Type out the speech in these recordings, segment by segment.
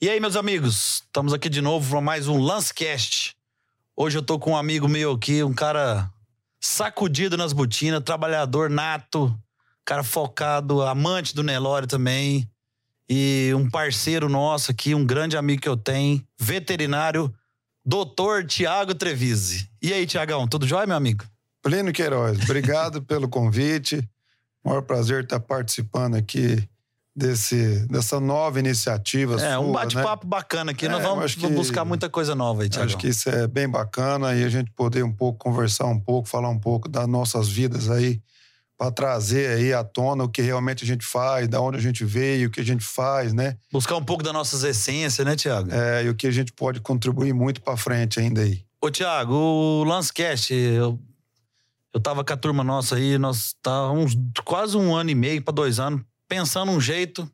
E aí, meus amigos, estamos aqui de novo para mais um Lancecast. Hoje eu tô com um amigo meu aqui, um cara sacudido nas botinas, trabalhador nato, cara focado, amante do Nelore também. E um parceiro nosso aqui, um grande amigo que eu tenho, veterinário, doutor Tiago Trevise. E aí, Tiagão, tudo jóia, meu amigo? Plínio Queiroz, obrigado pelo convite. Maior prazer estar participando aqui desse, dessa nova iniciativa. É, sua, um bate-papo né? bacana aqui. É, Nós vamos que- buscar muita coisa nova aí, Tiagão. Acho que isso é bem bacana e a gente poder um pouco conversar um pouco, falar um pouco das nossas vidas aí, para trazer aí à tona o que realmente a gente faz, da onde a gente veio, o que a gente faz, né? Buscar um pouco das nossas essências, né, Tiago? É, e o que a gente pode contribuir muito para frente ainda aí. Ô, Tiago, o Lancecast, eu, eu tava com a turma nossa aí, nós tá uns quase um ano e meio para dois anos, pensando um jeito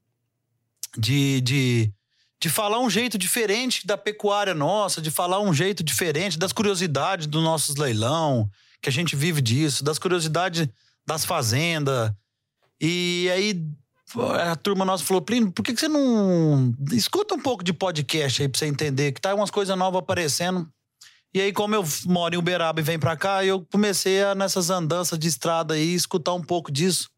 de, de, de falar um jeito diferente da pecuária nossa, de falar um jeito diferente das curiosidades dos nossos leilão, que a gente vive disso, das curiosidades das fazendas. E aí a turma nossa falou, Plínio, por que, você não escuta um pouco de podcast aí pra você entender que tá umas coisas novas aparecendo? E aí, como eu moro em Uberaba e venho pra cá, eu comecei a, nessas andanças de estrada aí, escutar um pouco disso.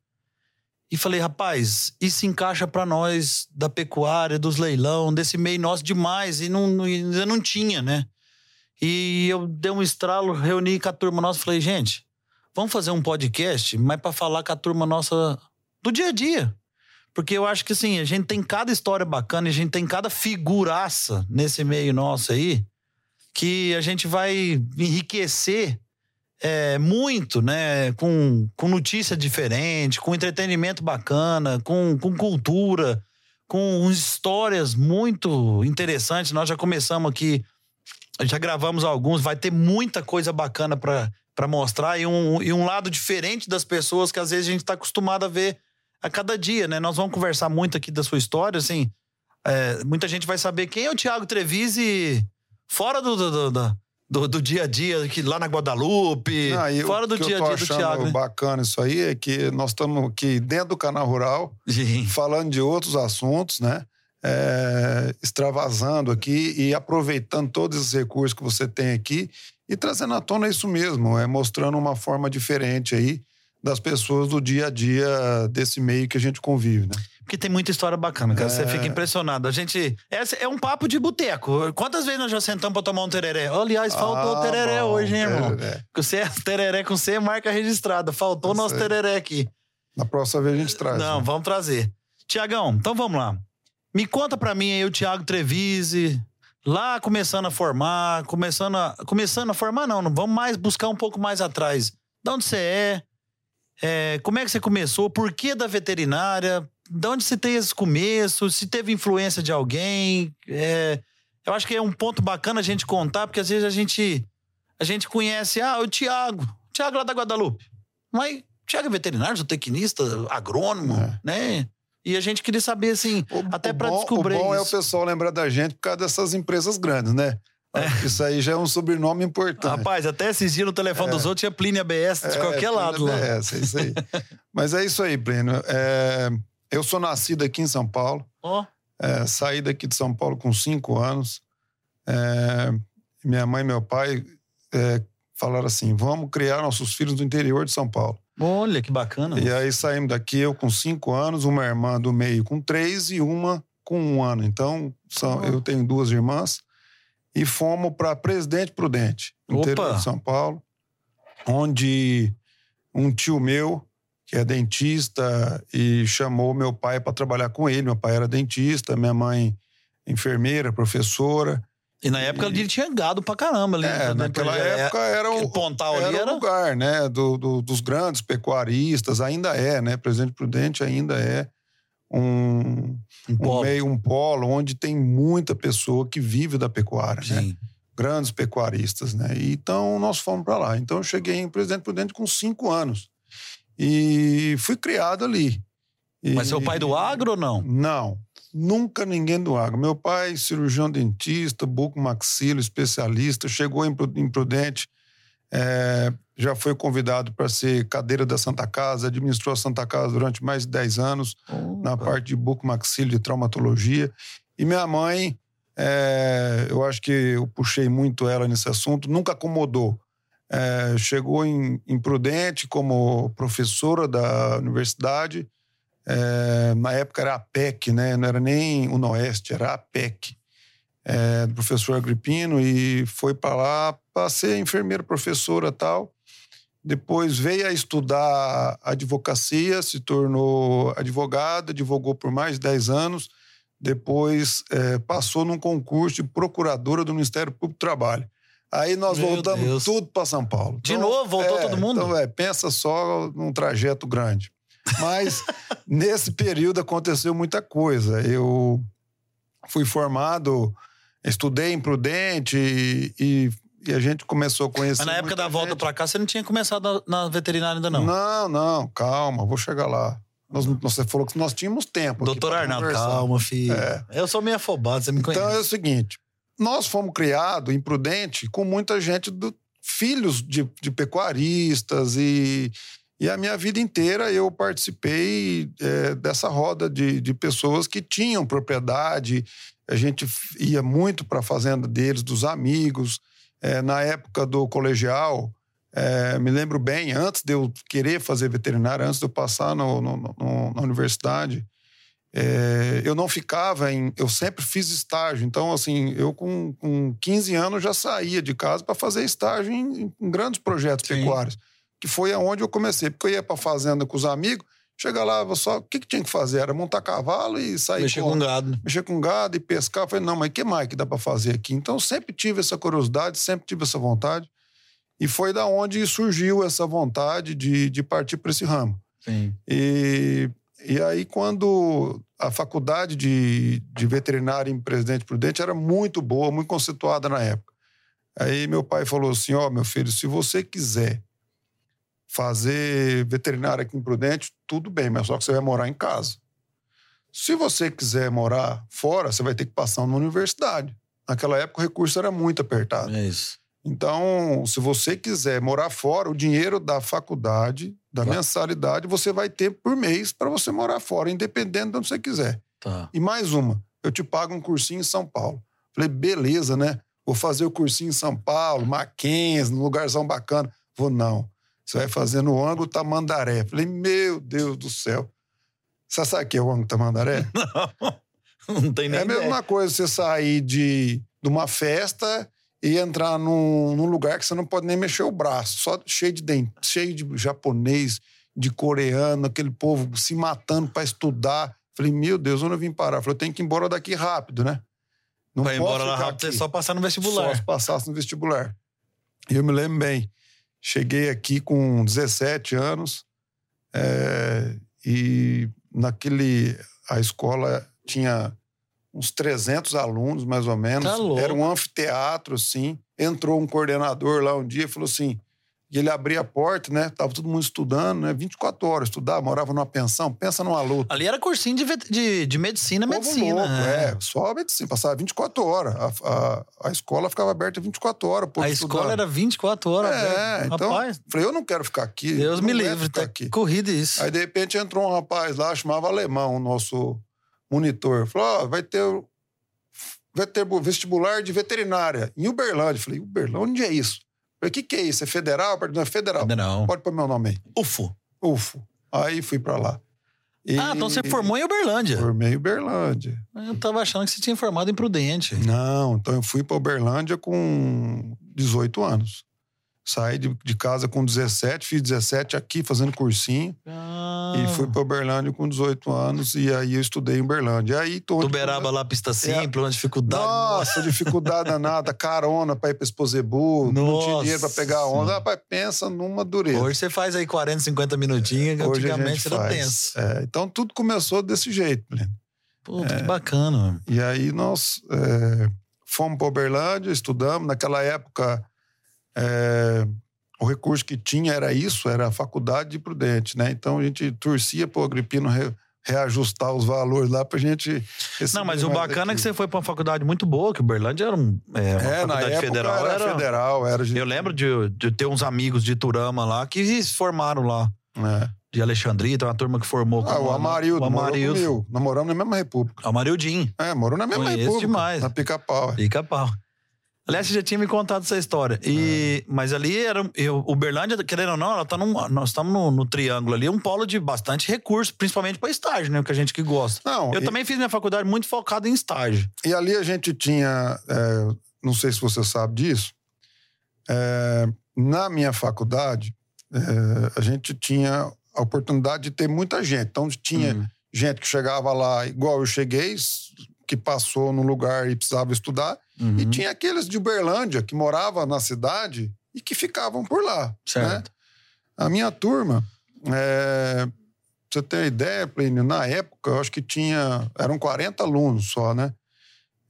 E falei, rapaz, isso encaixa pra nós da pecuária, dos leilão, desse meio nosso demais. E não, ainda não tinha, né? E eu dei um estralo, reuni com a turma nossa falei, gente, vamos fazer um podcast, mas pra falar com a turma nossa do dia a dia. Porque eu acho que assim, a gente tem cada história bacana, a gente tem cada figuraça nesse meio nosso aí, que a gente vai enriquecer é, muito, né? Com, com notícia diferente, com entretenimento bacana, com, com cultura, com histórias muito interessantes. Nós já começamos aqui, já gravamos alguns, vai ter muita coisa bacana para mostrar e um, e um lado diferente das pessoas que às vezes a gente está acostumado a ver a cada dia, né? Nós vamos conversar muito aqui da sua história, assim. é, muita gente vai saber quem é o Tiago Trevise fora do, do, do, do- do- do dia a dia, aqui, lá na Guadalupe, Ah, e o fora do que dia a dia do Tiago. Né? bacana isso aí é que nós estamos aqui dentro do canal rural, Sim. falando de outros assuntos, né? É, extravasando aqui e aproveitando todos esses recursos que você tem aqui e trazendo à tona isso mesmo, é mostrando uma forma diferente aí das pessoas do dia a dia desse meio que a gente convive, né? Porque tem muita história bacana, cara. Você É. fica impressionado. A gente. essa É um papo de boteco. Quantas vezes nós já sentamos pra tomar um tereré? Aliás, faltou Ah, tereré bom, hoje, hein, irmão? tereré. Que Você é tereré com C, marca registrada. Faltou o nosso certo. tereré aqui. Na próxima vez a gente traz. Não, né? vamos trazer. Tiagão, então vamos lá. Me conta pra mim aí o Thiago Trevise, lá começando a formar, começando a, começando a formar não, não, vamos mais buscar um pouco mais atrás. De onde você é? É, como é que você começou? Por que da veterinária? De onde você tem esses começos? Se teve influência de alguém? É, eu acho que é um ponto bacana a gente contar, porque às vezes a gente a gente conhece, ah, o Tiago, o Tiago lá da Guadalupe. Mas Tiago é veterinário, zootecnista, agrônomo, É. né? E a gente queria saber, assim, O- até bom- descobrir O bom é o isso. pessoal lembrar da gente por causa dessas empresas grandes, né? Isso aí já é um sobrenome importante. Rapaz, até esses dias no telefone dos outros tinha Plínio ABS de É, qualquer lado lá. É, é isso aí. Mas é isso aí, Plínio. Eu sou nascido aqui em São Paulo. Ó, É, saí daqui de São Paulo com cinco anos. É, minha mãe e meu pai é, falaram assim: vamos criar nossos filhos do interior de São Paulo. olha que bacana. E aí saímos daqui, eu com cinco anos, uma irmã do meio com três e uma com um ano. Então, são, Oh. eu tenho duas irmãs. E fomos para Presidente Prudente, no Opa! interior de São Paulo, onde um tio meu, que é dentista, e chamou meu pai para trabalhar com ele. Meu pai era dentista, minha mãe enfermeira, professora. E na época ele tinha gado pra caramba ali. É, né? naquela É, época era o, pontal ali era era- o lugar, né, do, do- dos grandes pecuaristas, ainda é, né, Presidente Prudente ainda é um, um um polo. meio, um polo onde tem muita pessoa que vive da pecuária, né, Sim. grandes pecuaristas, né, e então nós fomos para lá. Então eu cheguei em Presidente Prudente com cinco anos e fui criado ali. E- Mas seu pai do agro ou não? Não, nunca ninguém do agro. Meu pai, cirurgião dentista, bucomaxilo, especialista, chegou em Pru- em Prudente, é, já foi convidado para ser cadeira da Santa Casa, administrou a Santa Casa durante mais de 10 anos, na parte de bucomaxilo de traumatologia. E minha mãe, é, eu acho que eu puxei muito ela nesse assunto, nunca acomodou. É, chegou em, em Prudente como professora da universidade. É, na época era a PEC, né? não era nem o Noeste, era a PEC, é, do professor Agripino, e foi para lá para ser enfermeira, professora tal. Depois veio a estudar advocacia, se tornou advogada, advogou por mais de 10 anos. Depois é, passou num concurso de procuradora do Ministério Público do Trabalho. Aí nós Meu voltamos Deus. tudo para São Paulo. De novo? Voltou é, todo mundo? Então, é, pensa só num trajeto grande. Mas nesse período aconteceu muita coisa. Eu fui formado, estudei em Prudente e, e- e a gente começou a conhecer. Mas na época da volta pra cá, você não tinha começado na, na veterinária ainda, não. Não, não, calma, vou chegar lá. Nós- você falou que nós tínhamos tempo. Doutor Arnaldo, conversar. calma, filho. É. Eu sou meio afobado, você me conhece. Então é o seguinte: nós fomos criados em Prudente com muita gente, do, filhos de, de pecuaristas, e, e a minha vida inteira eu participei é, dessa roda de, de pessoas que tinham propriedade. A gente ia muito para a fazenda deles, dos amigos. É, na época do colegial, é, me lembro bem, antes de eu querer fazer veterinária, antes de eu passar no- no- no- na universidade, é, eu não ficava em. Eu sempre fiz estágio. Então, assim, eu com, com 15 anos já saía de casa para fazer estágio em, em grandes projetos Sim. pecuários, que foi aonde eu comecei. Porque eu ia para fazenda com os amigos, chega lá, só. O que, que tinha que fazer? Era montar cavalo e sair Mexer com- com gado. mexer com gado e pescar. Eu falei, não, mas o que mais que dá para fazer aqui? Então, eu sempre tive essa curiosidade, sempre tive essa vontade. E foi da onde surgiu essa vontade de, de partir para esse ramo. Sim. E, e aí, quando a faculdade de, de veterinária em Presidente Prudente era muito boa, muito conceituada na época. Aí meu pai falou assim: Ó, meu filho, se você quiser fazer veterinária aqui em Prudente, tudo bem, mas só que você vai morar em casa. Se você quiser morar fora, você vai ter que passar numa universidade. Naquela época o recurso era muito apertado. É isso. Então, se você quiser morar fora, o dinheiro da faculdade, da Claro. mensalidade, você vai ter por mês para você morar fora, independente de onde você quiser. Tá. E mais uma, eu te pago um cursinho em São Paulo. Falei, beleza, né? Vou fazer o cursinho em São Paulo, Mackenzie, num lugarzão bacana. Vou, não. Você vai fazer no ângulo Tamandaré. Falei, meu Deus do céu. Você sabe o que é o ângulo Tamandaré? Não tem nem É a ideia. mesma coisa você sair de, de uma festa e entrar num, num lugar que você não pode nem mexer o braço, só cheio de dente, cheio de japonês, de coreano, aquele povo se matando para estudar. Falei, meu Deus, onde eu vim parar? Falei, eu tenho que ir embora daqui rápido, né? Não Vai posso embora lá rápido, é aqui. só passar no Só vestibular. se passasse no vestibular. E eu me lembro bem. Cheguei aqui com 17 anos é, e naquele... A escola tinha uns 300 alunos, mais ou menos. Tá louco. Era um anfiteatro, assim. Entrou um coordenador lá um dia e falou assim... E ele abria a porta, né? Tava todo mundo estudando, né? 24 horas estudar, morava numa pensão. Pensa numa luta. Ali era cursinho de, de, de medicina, Povo medicina. louco, né? é, só medicina, passava 24 horas. A, a, a escola ficava aberta 24 horas. A escola estudando. era 24 horas. É, velho. então, Rapaz, falei, eu não quero ficar aqui. Deus eu me livre. Tá aqui. corrida isso. Aí, de repente, entrou um rapaz lá, chamava Alemão, o nosso monitor. Falou, ó, vai ter, o- vai ter vestibular de veterinária em Uberlândia. Falei, Uberlândia, onde é isso? Falei, o que, que é isso? É federal? Não, é federal. Não. Pode pôr meu nome aí. Ufo. UFO. Aí fui pra lá. E- Ah, então você formou em Uberlândia. Formei em Uberlândia. Eu tava achando que você tinha formado em Prudente. Não, então eu fui para Uberlândia com 18 anos. Saí de, de casa com 17, fiz 17 aqui fazendo cursinho Ah, e fui para Uberlândia com 18 anos e aí eu estudei em Uberlândia. Aí tô Tuberaba lá, pista simples, uma dificuldade. Nossa, dificuldade danada, carona para ir para Esposebu, não tinha dinheiro para pegar a onda. Rapaz, pensa numa dureza. Hoje você faz aí 40, 50 minutinhos, que Hoje antigamente era tenso. É, então tudo começou desse jeito, Pleno. Puta, que bacana. mano. E aí nós é, fomos para Uberlândia, estudamos. Naquela época, é, o recurso que tinha era isso, era a faculdade de Prudente, né? Então a gente torcia para o Agripino re- reajustar os valores lá para a gente... Não, mas o bacana é que daqui. você foi pra uma faculdade muito boa, que Uberlândia era um, é, uma É, faculdade federal. era, federal, era... Eu lembro de, de ter uns amigos de Turama lá que se formaram lá, É. de Alexandria, uma turma que formou Ah, o Amarildo, o Amarildo. Namoramos na mesma república. O Amarildinho. É, morou na mesma Conheço república. demais. Na Pica-Pau. é. Pica-pau. Aliás, você já tinha me contado essa história. E, É. Mas ali era. Eu, Uberlândia, querendo ou não, ela tá num, nós estamos no, no triângulo ali, um polo de bastante recurso, principalmente para estágio, né? Que a gente que gosta. Não, Eu e, também fiz minha faculdade muito focada em estágio. e ali a gente tinha, é, não sei se você sabe disso, é, na minha faculdade, é, a gente tinha a oportunidade de ter muita gente. Então tinha Hum. gente que chegava lá, igual eu cheguei, que passou num lugar e precisava estudar, Uhum. e tinha aqueles de Uberlândia que moravam na cidade e que ficavam por lá. Né? Certo. A minha turma, é, pra você ter ideia, Plínio, na época, eu acho que tinha. Eram 40 alunos só, né?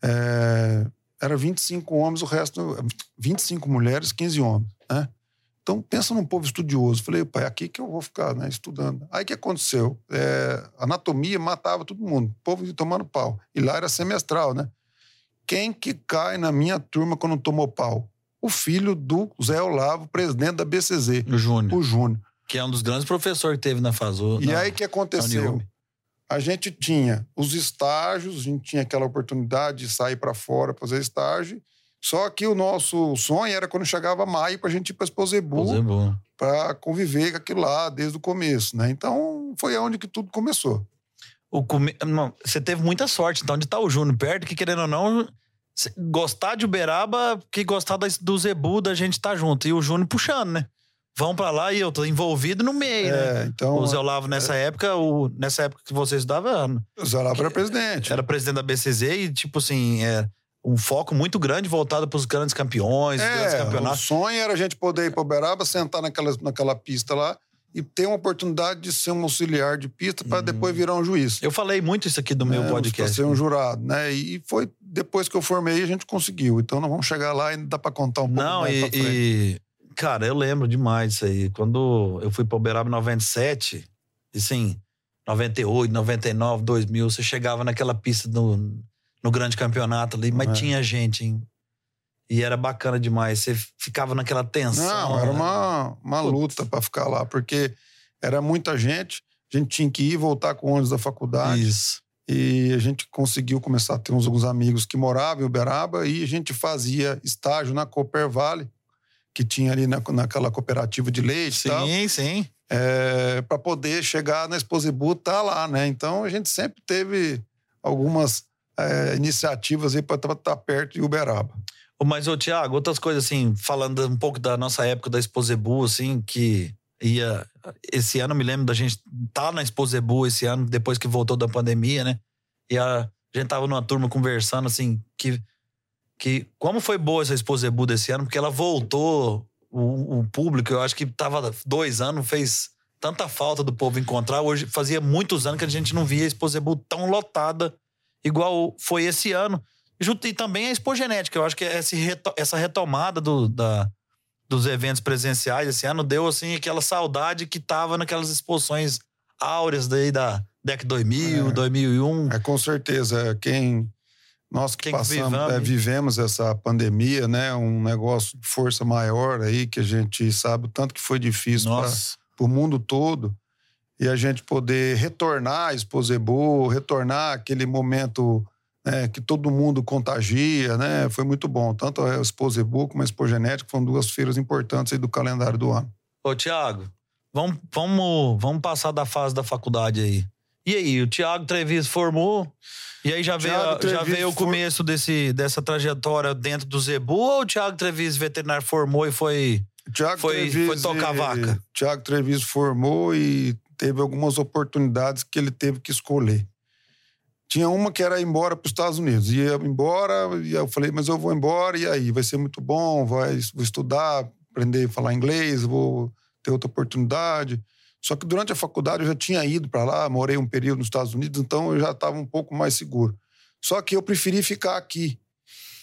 É, era 25 homens, o resto. 25 mulheres, 15 homens, né? Então, pensa num povo estudioso. Falei, pai, aqui que eu vou ficar, né, estudando. Aí o que aconteceu? É, anatomia matava todo mundo, o povo tomando pau. E lá era semestral, né? Quem que cai na minha turma quando tomou pau? O filho do Zé Olavo, presidente da BCZ, O Júnior, o Júnior. que é um dos grandes professores que teve na Fazu. E na- aí o que aconteceu? A gente tinha os estágios, a gente tinha aquela oportunidade de sair para fora fazer estágio. Só que o nosso sonho era quando chegava maio para a gente ir para Exposebu é, para conviver com aquilo lá desde o começo, né? Então foi onde que tudo começou. O come... não, você teve muita sorte, então, de estar o Júnior perto, que querendo ou não, gostar de Uberaba, que gostar do Zebu, da gente estar junto. E o Júnior puxando, né? Vão pra lá e eu tô envolvido no meio, né? É, então O Zé Olavo, nessa época, o... nessa época que você estudava, o Zé Olavo era presidente. era presidente da BCZ e, tipo assim, é um foco muito grande voltado para os grandes campeões, os grandes É, o campeonatos. sonho era a gente poder ir para Uberaba, sentar naquela, naquela pista lá e ter uma oportunidade de ser um auxiliar de pista para depois virar um juiz. Eu falei muito isso aqui do meu né, podcast. Pra ser um jurado, né? E foi depois que eu formei a gente conseguiu. Então nós vamos chegar lá e dá para contar um pouco Não, mais e, pra frente. e, Cara, eu lembro demais disso aí. Quando eu fui pra Uberaba em 97, e sim, 98, 99, 2000, você chegava naquela pista no, no grande campeonato ali, mas É. tinha gente, hein? E era bacana demais. Você ficava naquela tensão. Não, era né? uma, uma luta para ficar lá, porque era muita gente, a gente tinha que ir voltar com ônibus da faculdade. Isso. E a gente conseguiu começar a ter uns alguns amigos que moravam em Uberaba e a gente fazia estágio na Cooper Vale, que tinha ali na, naquela cooperativa de leite e tal. Sim, sim. para poder chegar na Exposibu tá lá, né? Então a gente sempre teve algumas é, iniciativas aí para estar perto de Uberaba. Mas, ô, Tiago, outras coisas, assim, falando um pouco da nossa época da Exposebu, assim, que ia. Esse ano, me lembro da gente tá na Exposebu esse ano, depois que voltou da pandemia, né? E a gente tava numa turma conversando, assim, que. que como foi boa essa Exposebu desse ano, porque ela voltou o, o público, eu acho que tava dois anos, fez tanta falta do povo encontrar. Hoje fazia muitos anos que a gente não via a Exposebu tão lotada igual foi esse ano. Junto- E também a Expogenética. Eu acho que reto- essa retomada do- da- dos eventos presenciais esse ano deu assim aquela saudade que tava naquelas exposições áureas daí da DEC 2000, É. 2001. É com certeza quem nós que Quem que passamos, vivamos, é, vivemos essa pandemia, né? Um negócio de força maior aí que a gente sabe o tanto que foi difícil para o mundo todo e a gente poder retornar a Exposebu, retornar aquele momento né, que todo mundo contagia, né? Foi muito bom. Tanto a Exposebu como a Expogenética foram duas feiras importantes aí do calendário do ano. Ô, Tiago, vamos, vamos, vamos passar da fase da faculdade aí. E aí, o Tiago Treviso formou, e aí já veio, Thiago já veio o for- começo desse, dessa trajetória dentro do Zebu, ou o Tiago Treviso, veterinário, formou e foi. Foi- foi tocar a vaca. Tiago Treviso formou e teve algumas oportunidades que ele teve que escolher. Tinha uma que era ir embora para os Estados Unidos. Ia embora, e eu falei, mas eu vou embora, e aí? Vai ser muito bom, vai, vou estudar, aprender a falar inglês, vou ter outra oportunidade. Só que durante a faculdade eu já tinha ido para lá, morei um período nos Estados Unidos, então eu já estava um pouco mais seguro. Só que eu preferi ficar aqui,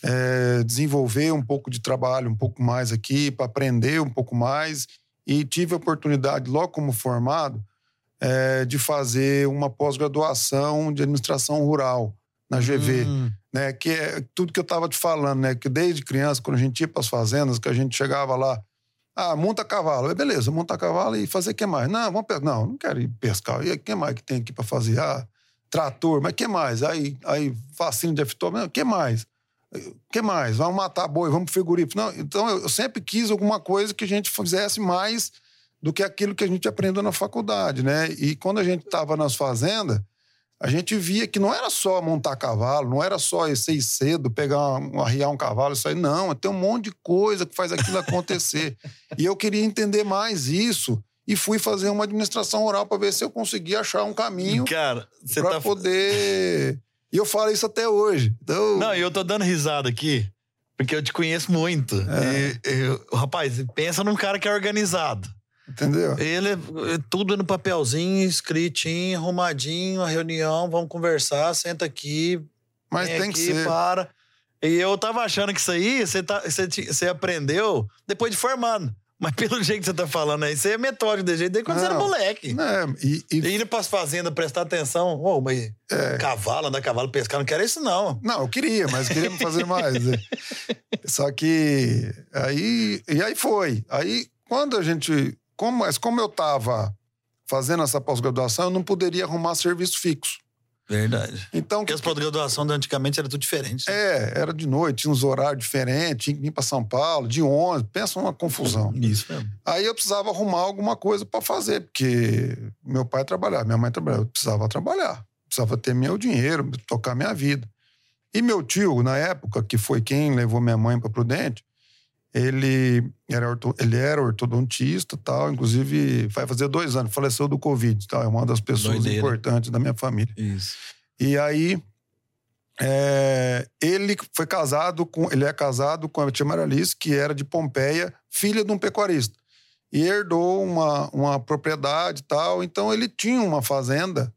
é, desenvolver um pouco de trabalho, um pouco mais aqui, para aprender um pouco mais. E tive a oportunidade, logo como formado, é, de fazer uma pós-graduação de administração rural na GV, Hum, né? Que é tudo que eu estava te falando, né? Que desde criança, quando a gente ia para as fazendas, que a gente chegava lá Ah, monta cavalo. Beleza, monta cavalo e fazer o que mais? Não, vamos. Não, não quero ir pescar. E que mais que tem aqui para fazer? Ah, trator, mas o que mais? Aí, aí vacina de aftosa, o que mais? Que mais? Vamos matar boi, vamos pro frigorífico. Não, então eu sempre quis alguma coisa que a gente fizesse mais do que aquilo que a gente aprendeu na faculdade, né? E quando a gente estava nas fazendas, a gente via que não era só montar cavalo, não era só ir cedo, pegar, um, arriar um cavalo e sair. Não, tem um monte de coisa que faz aquilo acontecer. e eu queria entender mais isso e fui fazer uma administração oral para ver se eu conseguia achar um caminho para tá... poder. E eu falo isso até hoje. Então... Não, e eu tô dando risada aqui, porque eu te conheço muito. É. E, e, rapaz, pensa num cara que é organizado. Entendeu? Ele é tudo no papelzinho, escritinho, arrumadinho, a reunião, vamos conversar, senta aqui. Mas tem aqui, que ser. para. E eu tava achando que isso aí você, tá, você, você aprendeu depois de formado. Mas pelo jeito que você tá falando aí, você é metódico de jeito desde quando não, você era moleque. É, e, e... e indo pras fazendas prestar atenção. Ô, oh, mas é. cavalo, andar cavalo, pescar, não quero isso não. Não, eu queria, mas queria fazer mais. Né? Só que aí... E aí foi. Aí, quando a gente como, mas como eu estava fazendo essa pós-graduação, eu não poderia arrumar serviço fixo. Verdade. Então, Porque as pós-graduações de antigamente era tudo diferente. Né? É, era de noite, tinha uns horários diferentes, tinha que vir para São Paulo, de 11, pensa uma confusão. Isso mesmo. Aí eu precisava arrumar alguma coisa para fazer, porque meu pai trabalhava, minha mãe trabalhava, eu precisava trabalhar, precisava ter meu dinheiro, tocar minha vida. E meu tio, na época, que foi quem levou minha mãe para Prudente, ele era, ele era ortodontista tal, inclusive vai fazer dois anos, faleceu do Covid, tal, é uma das pessoas Doideira. importantes da minha família. Isso. E aí, é, ele foi casado com, ele é casado com a tia Maralice, que era de Pompeia, filha de um pecuarista. E herdou uma, uma propriedade tal, então ele tinha uma fazenda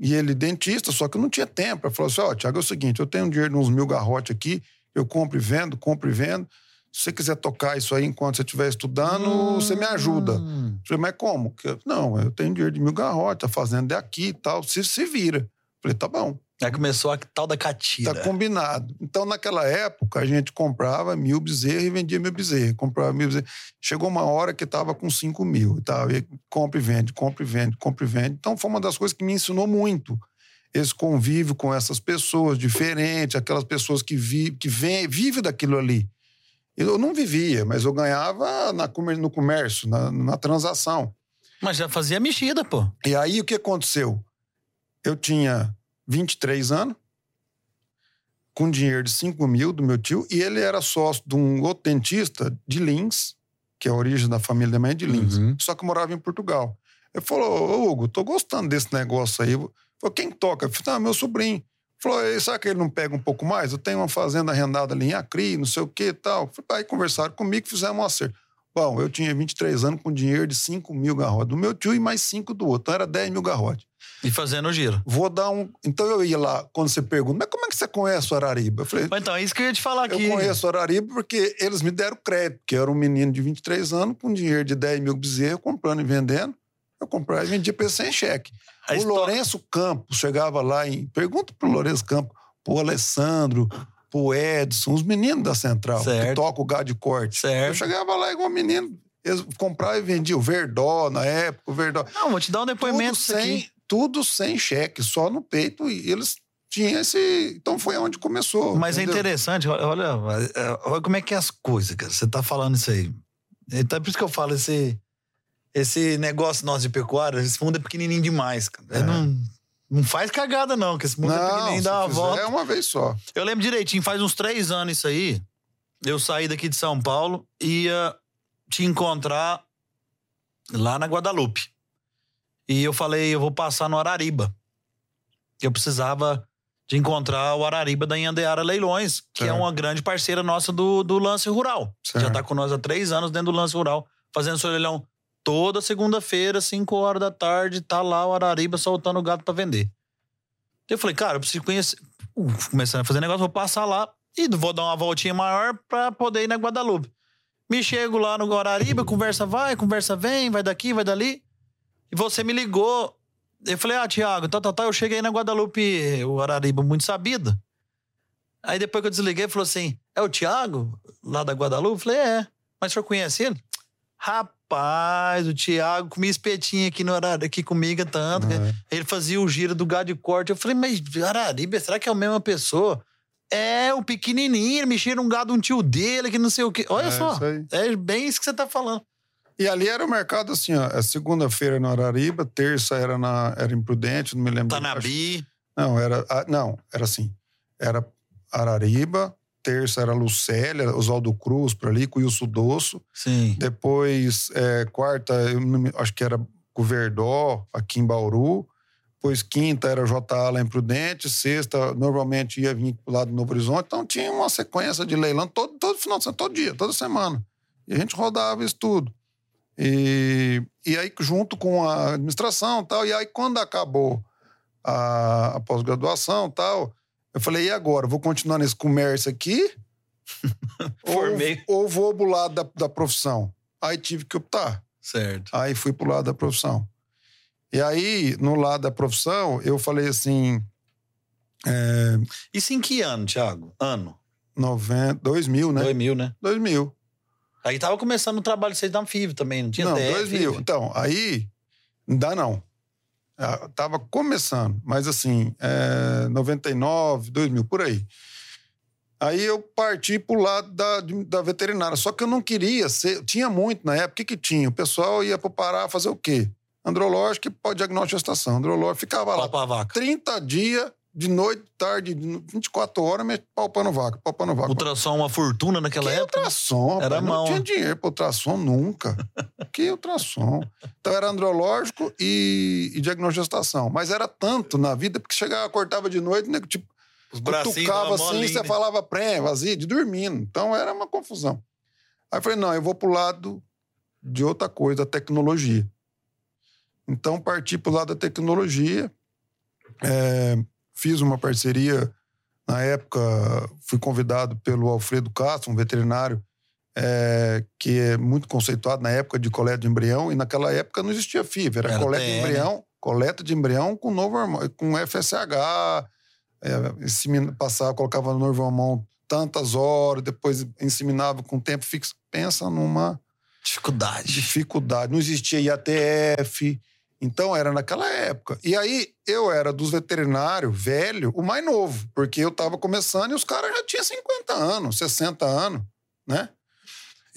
e ele dentista, só que não tinha tempo. Ele falou assim, ó, oh, Tiago, é o seguinte, eu tenho dinheiro de uns mil garrotes aqui, eu compro e vendo, compro e vendo se você quiser tocar isso aí enquanto você estiver estudando, hum. você me ajuda. Eu falei, mas como? Não, eu tenho dinheiro de mil garrotes, a fazenda é aqui e tal, se, se vira. Eu falei, tá bom. Aí começou a tal da catira. Tá combinado. Então, naquela época, a gente comprava mil bezerros e vendia mil bezerros. Comprava mil bezerros. Chegou uma hora que estava com cinco mil. Tá? E compra e vende, compra e vende, compra e vende. Então, foi uma das coisas que me ensinou muito. Esse convívio com essas pessoas diferentes, aquelas pessoas que, vi, que vem, vivem daquilo ali. Eu não vivia, mas eu ganhava na, no comércio, na, na transação. Mas já fazia mexida, pô. E aí o que aconteceu? Eu tinha 23 anos, com dinheiro de 5 mil do meu tio, e ele era sócio de um outro dentista de Lins, que é a origem da família da mãe de Lins, uhum. só que morava em Portugal. Ele falou: Ô, Hugo, tô gostando desse negócio aí. Falei, quem toca? Eu falei, ah, meu sobrinho. Falou, será que ele não pega um pouco mais? Eu tenho uma fazenda arrendada ali em Acri, não sei o que e tal. Aí conversaram comigo e fizemos um acerto. Bom, eu tinha 23 anos com dinheiro de 5 mil garrotes do meu tio e mais 5 do outro. Então era 10 mil garrotes. E fazendo o giro. Vou dar um. Então eu ia lá, quando você pergunta, mas como é que você conhece o Arariba? Eu falei. Mas então, é isso que eu ia te falar aqui. Eu conheço o Arariba porque eles me deram crédito, que eu era um menino de 23 anos com dinheiro de 10 mil bezerros, comprando e vendendo. Eu comprava e vendia para sem cheque. A o história... Lourenço Campos chegava lá em. Pergunta pro Lourenço Campos, pro Alessandro, pro Edson, os meninos da Central, certo. que tocam o gado de corte. Certo. Eu chegava lá igual menino. Eles compravam e vendiam o Verdó na época, o Verdó. Não, vou te dar um depoimento tudo sem, aqui. Tudo sem cheque, só no peito. E eles tinham esse. Então foi onde começou. Mas é entendeu? é interessante, olha, olha como é que é as coisas, cara. Você tá falando isso aí. Então é por isso que eu falo esse esse negócio nosso de pecuária, esse mundo é pequenininho demais, cara. É. Não, não faz cagada, não, que esse mundo é não, é pequenininho, dá uma volta. É uma vez só. Eu lembro direitinho, faz uns três anos isso aí. Eu saí daqui de São Paulo e ia te encontrar lá na Guadalupe. E eu falei, eu vou passar no Arariba. Eu precisava de encontrar o Arariba da Inhandeara Leilões, que certo. é uma grande parceira nossa do, do lance rural. Certo. Já está com nós há três anos dentro do lance rural, fazendo seu leilão toda segunda-feira, 5 horas da tarde, tá lá o Arariba soltando o gato para vender. Eu falei, cara, eu preciso conhecer. Uh, começando a fazer negócio, vou passar lá e vou dar uma voltinha maior para poder ir na Guadalupe. Me chego lá no Arariba, conversa vai, conversa vem, vai daqui, vai dali. E você me ligou. Eu falei, ah, Tiago, tá, tá, tá. Eu cheguei na Guadalupe, o Arariba, muito sabido. Aí depois que eu desliguei, falou assim: é o Tiago, lá da Guadalupe? Eu falei, é. Mas o senhor conhece ele? Rapaz, o Thiago comia espetinho aqui no horário, aqui comigo tanto. É. Ele fazia o giro do gado de corte. Eu falei, mas Arariba, será que é a mesma pessoa? É, o pequenininho, mexia num gado, um tio dele, que não sei o quê. Olha É, só, é bem isso que você tá falando. E ali era o mercado assim, ó. é Segunda-feira na Arariba, terça era na era Imprudente, não me lembro. Tanabi, Não, era. ah, Não, era assim. Era Arariba, terça era Lucélia, Oswaldo Cruz por ali, com o Wilson Dosso. sim. Depois, é, quarta, eu me- acho que era Goverdó, aqui em Bauru. Depois, quinta era J. lá em Prudente. Sexta, normalmente ia vir lado do Novo Horizonte. Então, tinha uma sequência de leilão todo, todo final de semana, todo dia, toda semana. E a gente rodava isso tudo. E, e aí, junto com a administração e tal. E aí, quando acabou a, a pós-graduação e tal, eu falei, e agora? Vou continuar nesse comércio aqui? ou, Formei. ou vou pro lado da, da profissão? Aí tive que optar. Certo. Aí fui pro lado da profissão. E aí, no lado da profissão, eu falei assim, é, Isso em que ano, Thiago? Ano? 90, 2000, né? 2000, né? 2000. Aí tava começando o trabalho de vocês da FIV também, não tinha não, TF, 2000. FIV? Então, aí, ainda não. Ah, Tava começando, mas assim, é, 99, 2000, por aí. Aí eu parti pro lado da, da veterinária. Só que eu não queria ser. Tinha muito na época. O que, que tinha? O pessoal ia pro Pará fazer o quê? Andrológico e diagnóstico de gestação. Andrológico ficava lá Pau pra vaca. 30 dias, de noite, tarde, 24 horas, me palpando vaca, palpando vaca. Ultrassom uma fortuna naquela que época? ultrassom, rapaz? Era não mão, tinha né? dinheiro para ultrassom nunca. que ultrassom? Então era andrológico e, e diagnóstico de gestação. Mas era tanto na vida, porque chegava, cortava de noite, né, tipo, Os cutucava assim, você falava pré, vazio, de dormindo. Então era uma confusão. Aí eu falei, não, eu vou pro lado de outra coisa, da tecnologia. Então parti pro lado da tecnologia, é, fiz uma parceria, na época fui convidado pelo Alfredo Castro, um veterinário é, que é muito conceituado na época de coleta de embrião, e naquela época não existia FIV, era, Era coleta de embrião, coleta de embrião com novo hormônio, com FSH, é, insemina- passava, colocava no novo hormônio tantas horas, depois inseminava com tempo fixo. Pensa numa Dificuldade. dificuldade. Não existia IATF. Então era naquela época. E aí eu era dos veterinários velho, o mais novo, porque eu tava começando e os caras já tinham 50 anos, 60 anos, né?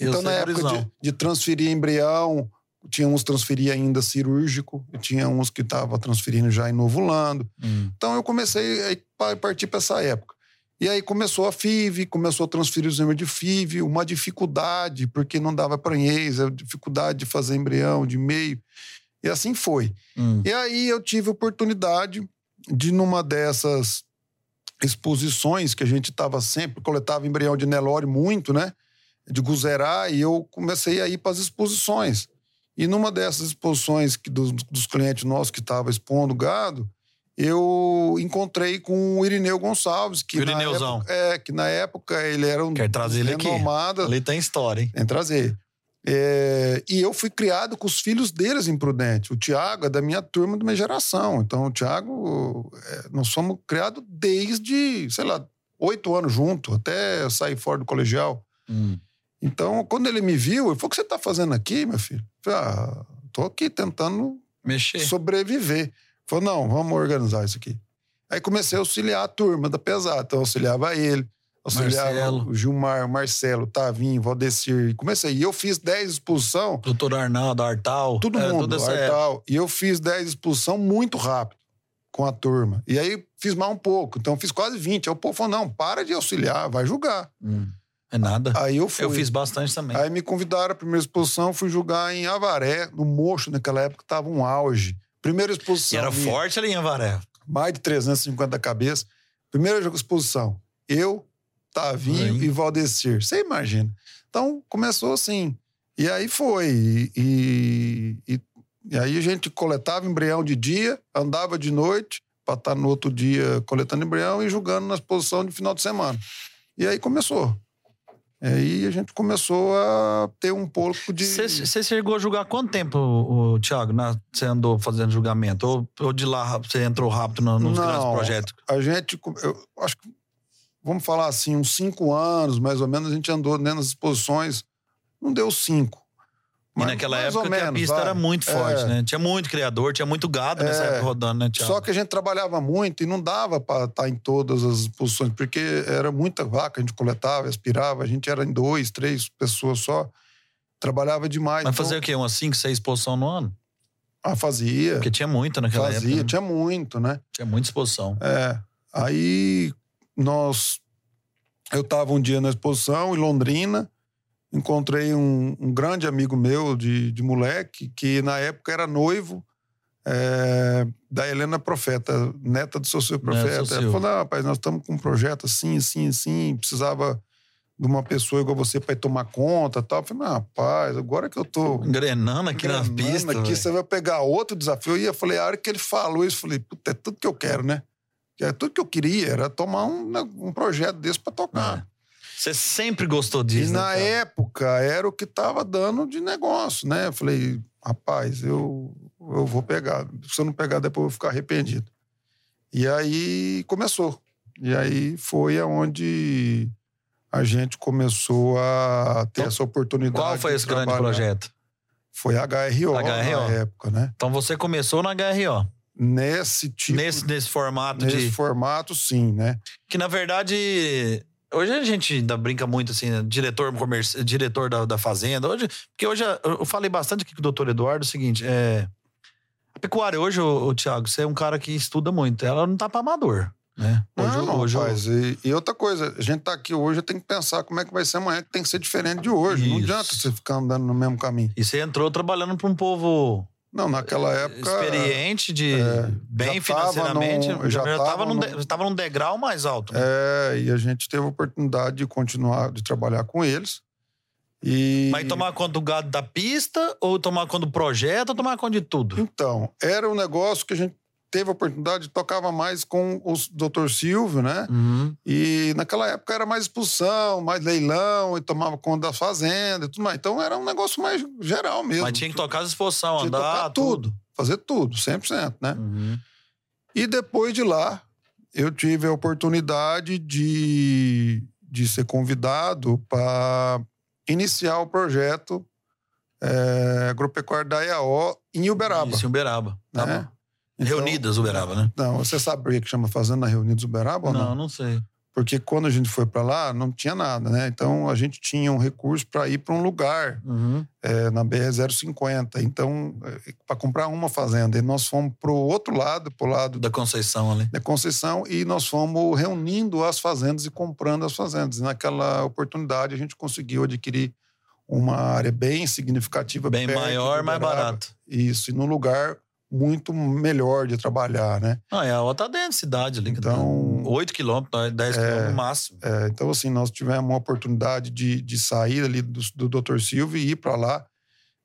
Então, na época de, de transferir embrião, tinha uns transferir ainda cirúrgico, e tinha uns que estavam transferindo já em novulando. Hum. Então eu comecei a partir para essa época. E aí começou a FIV, começou a transferir os números de FIV, uma dificuldade, porque não dava pranhês, a dificuldade de fazer embrião, de meio. E assim foi. Hum. E aí eu tive a oportunidade de, numa dessas exposições que a gente estava sempre, coletava embrião de Nelore muito, né? De Guzerá, e eu comecei a ir para as exposições. E numa dessas exposições que dos, dos clientes nossos que estavam expondo gado, eu encontrei com o Irineu Gonçalves, que, O na época, é, que na época ele era um Quero trazer ele aqui. Ali tem história, hein? tem trazer. É, e eu fui criado com os filhos deles em Prudente. O Tiago é da minha turma, da minha geração. Então, o Tiago, é, nós somos criados desde, sei lá, oito anos junto, até sair fora do colegial. Hum. Então, quando ele me viu, ele falou: O que você está fazendo aqui, meu filho? Eu falei: Ah, tô aqui tentando Mexer. sobreviver. Ele Falou: Não, vamos organizar isso aqui. Aí comecei a auxiliar a turma da pesada. Então, eu auxiliava ele, auxiliava Marcelo. o Gilmar, o Marcelo, o Tavinho, o Valdecir. Comecei. E eu fiz 10 expulsão, Doutor Arnaldo, Artal. todo mundo. Artal. E eu fiz 10 expulsão muito rápido com a turma. E aí fiz mais um pouco. Então, fiz quase 20. Aí o povo falou: Não, para de auxiliar, vai julgar. Hum. É nada. Aí eu fui. Eu fiz bastante também. Aí me convidaram a primeira exposição, fui julgar em Avaré, no Mocho, naquela época tava um auge. Primeira E exposição. era minha, forte ali em Avaré. Mais de 350 cabeças. Primeira exposição. Eu, Tavinho e Valdecir. Você imagina. Então, começou assim. E aí foi. E, e, e- e aí a gente coletava embrião de dia, andava de noite, para estar no outro dia coletando embrião e julgando na exposição de final de semana. E aí começou. Aí a gente começou a ter um pouco de. Você chegou a julgar quanto tempo, o, Thiago? Você andou fazendo julgamento? Ou, ou de lá você entrou rápido no- nos Não. grandes projetos? A gente, eu acho que, vamos falar assim, uns cinco anos, mais ou menos, a gente andou né, nas exposições. Não deu cinco. E naquela época menos, a pista vai. era muito forte, é. né? Tinha muito criador, tinha muito gado nessa é. época rodando, né, Thiago? Só que a gente trabalhava muito e não dava para estar tá em todas as posições, porque era muita vaca, a gente coletava, aspirava, a gente era em dois, três pessoas só. Trabalhava demais. Mas então... fazia o quê? Umas cinco, seis exposições no ano? Ah, fazia. Porque tinha muito naquela fazia, época. Fazia, né? tinha muito, né? Tinha muita exposição. É. Aí nós. Eu estava um dia na exposição em Londrina encontrei um, um, grande amigo meu de, de moleque, que na época era noivo é, da Helena Profeta, neta do Socio Profeta. Ele falou: rapaz, nós estamos com um projeto assim, assim, assim, precisava de uma pessoa igual você para tomar conta e tal. Eu falei, rapaz, agora que eu tô. Engrenando aqui engrenando na pista. Aqui, você vai pegar outro desafio. E eu falei, a hora que ele falou isso, eu falei, puta, é tudo que eu quero, né? É tudo que eu queria, era tomar um, né, um projeto desse para tocar. É. Você sempre gostou disso. E na cara? época era o que tava dando de negócio, né? Eu falei, rapaz, eu, eu vou pegar. Se eu não pegar, depois eu vou ficar arrependido. E aí começou. E aí foi aonde a gente começou a ter então, essa oportunidade. Qual foi esse grande projeto? Foi a HRO, HRO na época, né? Então você começou na HRO. Nesse tipo. Nesse, nesse formato nesse de. Nesse formato, sim, né? Que na verdade Hoje a gente ainda brinca muito assim, né? diretor comerci... diretor da, da fazenda. Hoje, porque hoje eu falei bastante aqui com o doutor Eduardo o seguinte: é, a pecuária hoje, o, o Thiago, você é um cara que estuda muito. Ela não tá para amador. Né? Hoje, não, hoje rapaz, eu... e, e, outra coisa, a gente tá aqui hoje, tem que pensar como é que vai ser amanhã, que tem que ser diferente de hoje. Isso. Não adianta você ficar andando no mesmo caminho. E você entrou trabalhando para um povo não, naquela época. Experiente, de é, bem financeiramente. Num, já estava num, num, num degrau mais alto. Né? É, e a gente teve a oportunidade de continuar, de trabalhar com eles. E... Mas tomar conta do gado da pista, ou tomar conta do projeto, ou tomar conta de tudo? Então, era um negócio que a gente teve a oportunidade, tocava mais com o doutor Silvio, né? Uhum. E naquela época era mais expulsão, mais leilão, e tomava conta da fazenda e tudo mais. Então era um negócio mais geral mesmo. Mas tinha que tocar as exposição, tinha andar, tudo. tudo. Fazer tudo, 100%, né? Uhum. E depois de lá, eu tive a oportunidade de, de ser convidado para iniciar o projeto é, agropecuário da EAO em Uberaba. Isso, em Uberaba. Tá né? Então, Reunidas Uberaba, né? Não, você sabe por que chama Fazenda Reunidas Uberaba ou não? Não, não sei. Porque quando a gente foi para lá, não tinha nada, né? Então a gente tinha um recurso para ir para um lugar uhum. é, na BR-050. Então, é, para comprar uma fazenda. E nós fomos para o outro lado, para o lado. Da Conceição ali. Da Conceição, e nós fomos reunindo as fazendas e comprando as fazendas. E naquela oportunidade a gente conseguiu adquirir uma área bem significativa. Bem maior, mais barato. Isso, e num lugar muito melhor de trabalhar, né? Ah, é a outra densidade ali. Então, 8 quilômetros, 10 é, quilômetros no máximo. É, então, assim, nós tivemos uma oportunidade de, de sair ali do, do Dr. Silvio e ir para lá.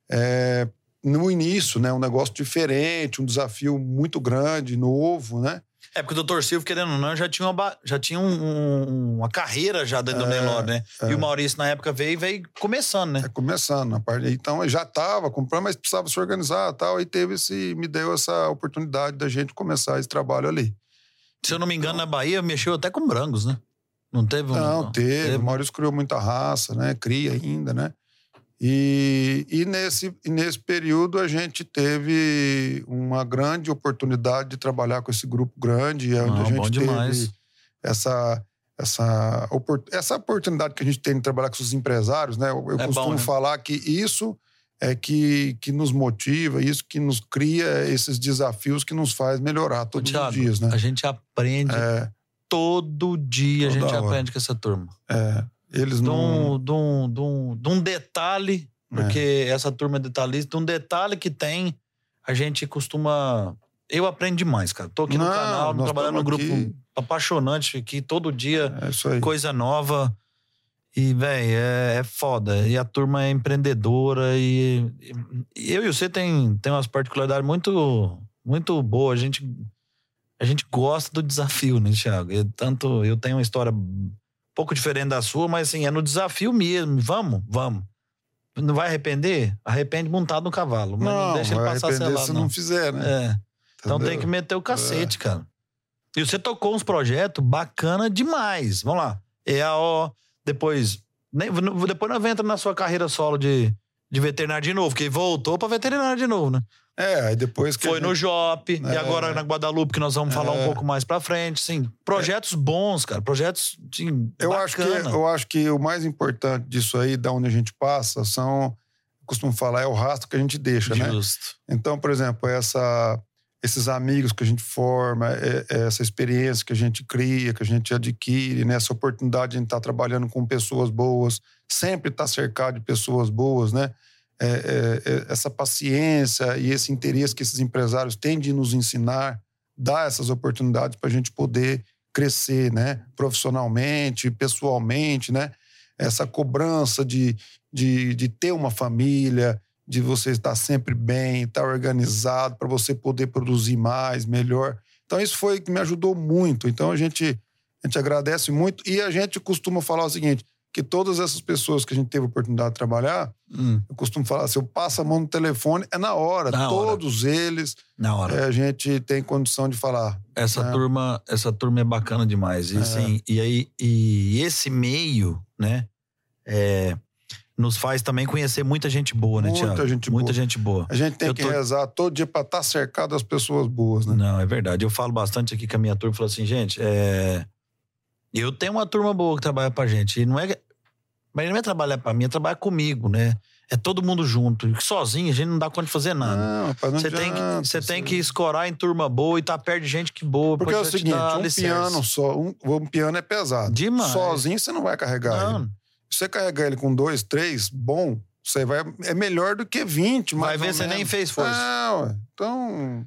É, no início, né? Um negócio diferente, um desafio muito grande, novo, né? É, porque o doutor Silvio, querendo ou não, já tinha uma, já tinha um, um, uma carreira já dentro é, do Nelore, né? É. E o Maurício, na época, veio e veio começando, né? É, começando. Parte, então, já estava comprando, mas precisava se organizar e tal. E teve esse, me deu essa oportunidade da gente começar esse trabalho ali. Se eu não me engano, então, na Bahia, mexeu até com brangos, né? Não teve um... Não, não teve. teve. O Maurício criou muita raça, né? Cria ainda, né? E, e, nesse, e nesse período a gente teve uma grande oportunidade de trabalhar com esse grupo grande, onde Não, a gente teve demais. essa, essa, essa oportunidade que a gente tem de trabalhar com os empresários, né? Eu, eu é costumo bom, né? falar que isso é que, que nos motiva, isso que nos cria esses desafios que nos faz melhorar todos Thiago, os dias, né? A gente aprende é, todo dia, a gente hora. aprende com essa turma. É. Eles um, não. De um, de um, de um detalhe, porque é. essa turma é detalhista, de um detalhe que tem, a gente costuma. Eu aprendo demais, cara. Tô aqui no canal, trabalhando no grupo aqui. apaixonante aqui, todo dia, é coisa nova. E, velho, é, é foda. E a turma é empreendedora. E, e, eu e você tem, tem umas particularidades muito, muito boas. A gente, a gente gosta do desafio, né, Thiago? Eu, tanto eu tenho uma história pouco diferente da sua, mas assim, é no desafio mesmo. Vamos, vamos. Não vai arrepender? Arrepende montado no cavalo. Mas não, não deixa ele passar selado. se não. não fizer, né? É. Então tem que meter o cacete, é. cara. E você tocou uns projetos bacana demais. Vamos lá. EAO, depois. Nem, depois nós entra na sua carreira solo de, de veterinário de novo, que voltou pra veterinário de novo, né? É, aí depois que. Foi gente... no Jop, É. e agora na Guadalupe, que nós vamos falar um É. pouco mais pra frente. Sim, projetos bons, cara. Projetos, sim, Eu acho, que, bacana. eu acho que o mais importante disso aí, da onde a gente passa, são. Costumo falar, é o rastro que a gente deixa, né? Justo. Então, por exemplo, essa, esses amigos que a gente forma, é- é essa experiência que a gente cria, que a gente adquire, né? essa oportunidade de estar trabalhando com pessoas boas, sempre estar cercado de pessoas boas, né? É, é, é, essa paciência e esse interesse que esses empresários têm de nos ensinar, dar essas oportunidades para a gente poder crescer, né? Profissionalmente, pessoalmente, né? Essa cobrança de, de, de ter uma família, de você estar sempre bem, estar organizado para você poder produzir mais, melhor. Então, isso foi que me ajudou muito. Então, a gente, a gente agradece muito e a gente costuma falar o seguinte: que todas essas pessoas que a gente teve a oportunidade de trabalhar, Hum, eu costumo falar, se eu passo a mão no telefone, é na hora. Na hora. todos eles, na hora. é, a gente tem condição de falar. Essa É. turma, essa turma é bacana demais. E, É. assim, e aí, e esse meio, né, é, nos faz também conhecer muita gente boa, né, Muita Tiago? gente muita boa. gente boa. A gente tem Eu que tô- rezar todo dia para estar cercado das pessoas boas, né? Não, é verdade. Eu falo bastante aqui com a minha turma, falo assim, gente, é, eu tenho uma turma boa que trabalha pra gente. E não é, mas não é trabalhar pra mim, é trabalhar comigo, né? É todo mundo junto. Sozinho a gente não dá conta de fazer nada. Não, não Você tem, que, você tem que escorar em turma boa e tá perto de gente que boa. Porque é o seguinte, um alicerce. piano só, um, um piano é pesado. Demais. Sozinho você não vai carregar ele. Não, Se você carregar ele com dois, três, bom, você vai é melhor do que 20, Vai mais ver, você nem fez força. Ué. Então,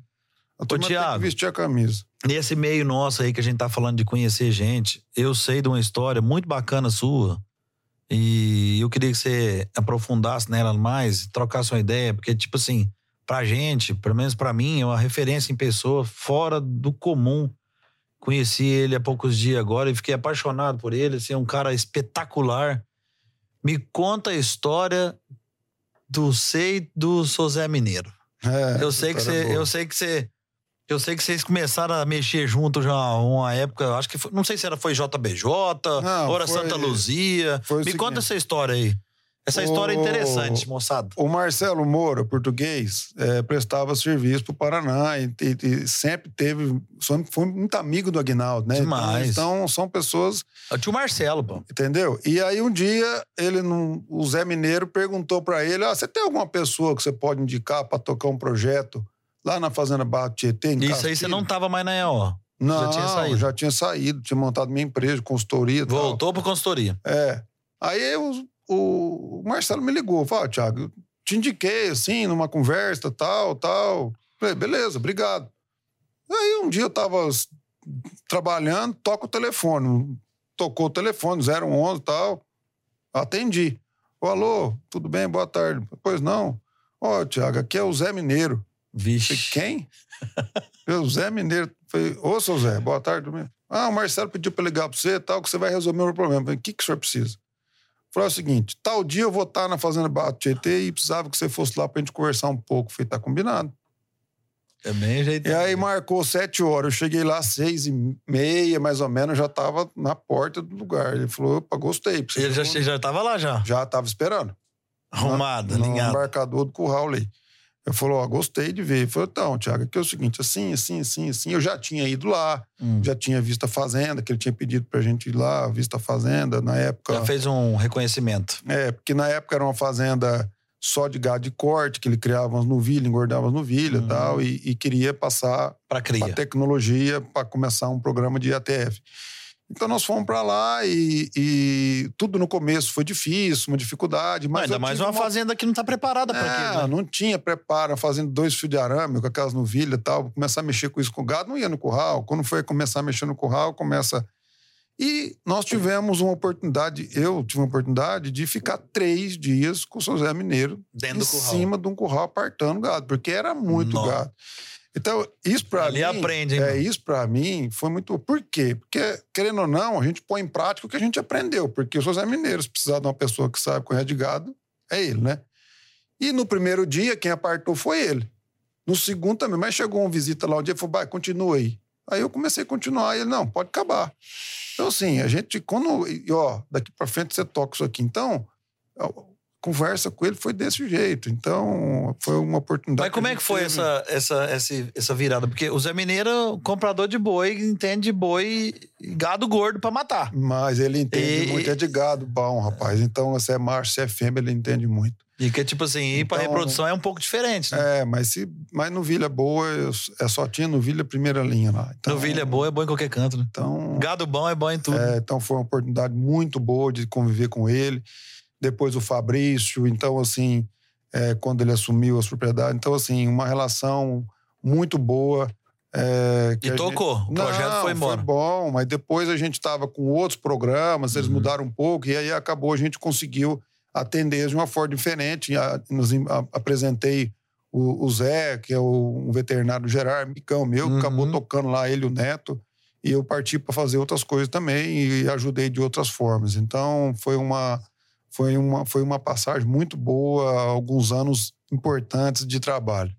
a turma tem Thiago. que vestir a camisa. Nesse meio nosso aí que a gente tá falando de conhecer gente, eu sei de uma história muito bacana sua. E eu queria que você aprofundasse nela mais, trocasse uma ideia, porque, tipo assim, pra gente, pelo menos pra mim, é uma referência em pessoa fora do comum. Conheci ele há poucos dias agora e fiquei apaixonado por ele. Assim, é um cara espetacular. Me conta a história do Sei do José Mineiro. É, Eu sei que você, boa. eu sei que você, eu sei que vocês começaram a mexer junto já uma época, acho que foi- não sei se era foi JBJ, Não, ou era foi- Santa Luzia. Me seguinte. conta essa história aí. Essa história é O- interessante, moçada. O Marcelo Moura, português, é, prestava serviço para o Paraná e, e- e sempre teve. Foi muito amigo do Aguinaldo, né? Demais. Então, então, são pessoas É o tio Marcelo, pô. Entendeu? E aí um dia ele não, o Zé Mineiro perguntou pra ele: ah, você tem alguma pessoa que você pode indicar pra tocar um projeto lá na Fazenda Barra do Tietê? em Isso aí Castilho?" você não tava mais na EO. Não, já tinha saído. já tinha saído, tinha montado minha empresa, consultoria. Voltou pro consultoria. É. Aí eu- o, Marcelo me ligou, falou: ah, Thiago, eu te indiquei assim, numa conversa, tal, tal. Falei, beleza, obrigado. Aí um dia eu tava trabalhando, toca o telefone. Tocou o telefone, 011 e tal. Atendi. Ô, alô, tudo bem? Boa tarde. Pois não. Ó, Thiago, aqui é o Zé Mineiro. Falei, Vixe. quem? Eu, Zé Mineiro. Falei, ô, seu Zé, boa tarde. Ah, o Marcelo pediu pra ligar pra você e tal, que você vai resolver o meu problema. Falei, o que, que o senhor precisa? Falei o seguinte, tal dia eu vou estar na Fazenda Barra do Tietê e precisava que você fosse lá pra gente conversar um pouco. Falei, tá combinado. É bem jeito. E aí marcou sete horas. Eu cheguei lá às seis e meia, mais ou menos, já tava na porta do lugar. Ele falou, opa, gostei. Ele já, chegou- já tava lá já. já tava esperando. Arrumado, no alinhado. embarcador do curral ali. Eu falou, ó, gostei de ver. Ele falou, então, Tiago, aqui é o seguinte, assim, assim, assim, assim. Eu já tinha ido lá, Hum. já tinha visto a fazenda, que ele tinha pedido pra gente ir lá, visto a fazenda na época. Já fez um reconhecimento. É, porque na época era uma fazenda só de gado de corte, que ele criava umas novilhas, engordava as novilhas e Uhum. tal, e, e queria passar Pra a tecnologia para começar um programa de ATF. Então nós fomos para lá e, e tudo no começo foi difícil, uma dificuldade, mas Ainda mais tive uma fazenda que não tá preparada pra é, aquilo. né? não tinha preparo, fazendo dois fios de arame com aquelas novilhas e tal, começar a mexer com isso com o gado, não ia no curral. Quando foi começar a mexer no curral, começa. E nós tivemos uma oportunidade, eu tive uma oportunidade de ficar três dias com o seu Zé Mineiro Dentro em do curral. cima de um curral apartando gado, porque era muito Nó. gado. Então, isso para mim. aprende, hein, é, mano? isso para mim foi muito. Por quê? Porque, querendo ou não, a gente põe em prática o que a gente aprendeu. Porque o seu Zé Mineiro, se precisar de uma pessoa que sabe correr de gado, é ele, né? E no primeiro dia, quem apartou foi ele. No segundo também, mas chegou uma visita lá um dia e falou: vai, continua aí. Aí eu comecei a continuar e ele, não, pode acabar. Então, assim, a gente, quando. E, ó, daqui para frente você toca isso aqui. Então, conversa com ele foi desse jeito. Então, foi uma oportunidade. Mas como é que foi essa, essa, essa, essa virada? Porque o Zé Mineiro, comprador de boi, entende de boi e gado gordo para matar. Mas ele entende e... muito, é de gado bom, rapaz. Então, se é macho, se é fêmea, ele entende muito. E que, tipo assim, ir então, pra reprodução é um pouco diferente, né? É, mas, se, mas novilha boa, é só tinha novilha primeira linha lá. Então, novilha boa é boa em qualquer canto, né? Então, Gado bom é bom em tudo. É, então foi uma oportunidade muito boa de conviver com ele. Depois o Fabrício, então assim, é, quando ele assumiu as propriedades. Então, assim, uma relação muito boa. É, e tocou, gente... o projeto Não, foi embora. Foi bom, mas depois a gente estava com outros programas, eles uhum. mudaram um pouco, e aí acabou, a gente conseguiu atender de uma forma diferente. Nos apresentei o, o Zé, que é o, um veterinário geral, amigão meu, uhum. que acabou tocando lá ele o Neto. E eu parti para fazer outras coisas também e ajudei de outras formas. Então foi uma, foi uma, foi uma passagem muito boa, alguns anos importantes de trabalho.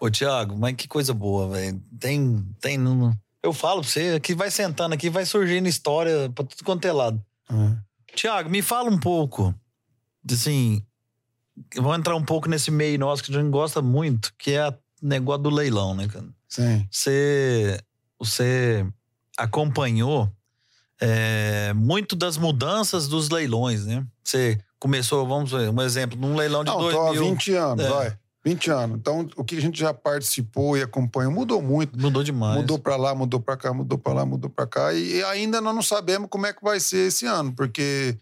Ô, Tiago, mas que coisa boa, velho. Tem, tem. Eu falo pra você, que vai sentando aqui, vai surgindo história pra tudo quanto é lado. Uhum. Tiago, me fala um pouco assim, vamos entrar um pouco nesse meio nosso que a gente gosta muito, que é o negócio do leilão, né, cara? Sim. Você, você acompanhou é, muito das mudanças dos leilões, né? Você começou, vamos ver, um exemplo, num leilão de Não, 2000... Tô há 20 anos, é. vai. 20 anos. Então, o que a gente já participou e acompanhou mudou muito. Mudou demais. Mudou para lá, mudou para cá, mudou para lá, mudou para cá. E ainda nós não sabemos como é que vai ser esse ano, porque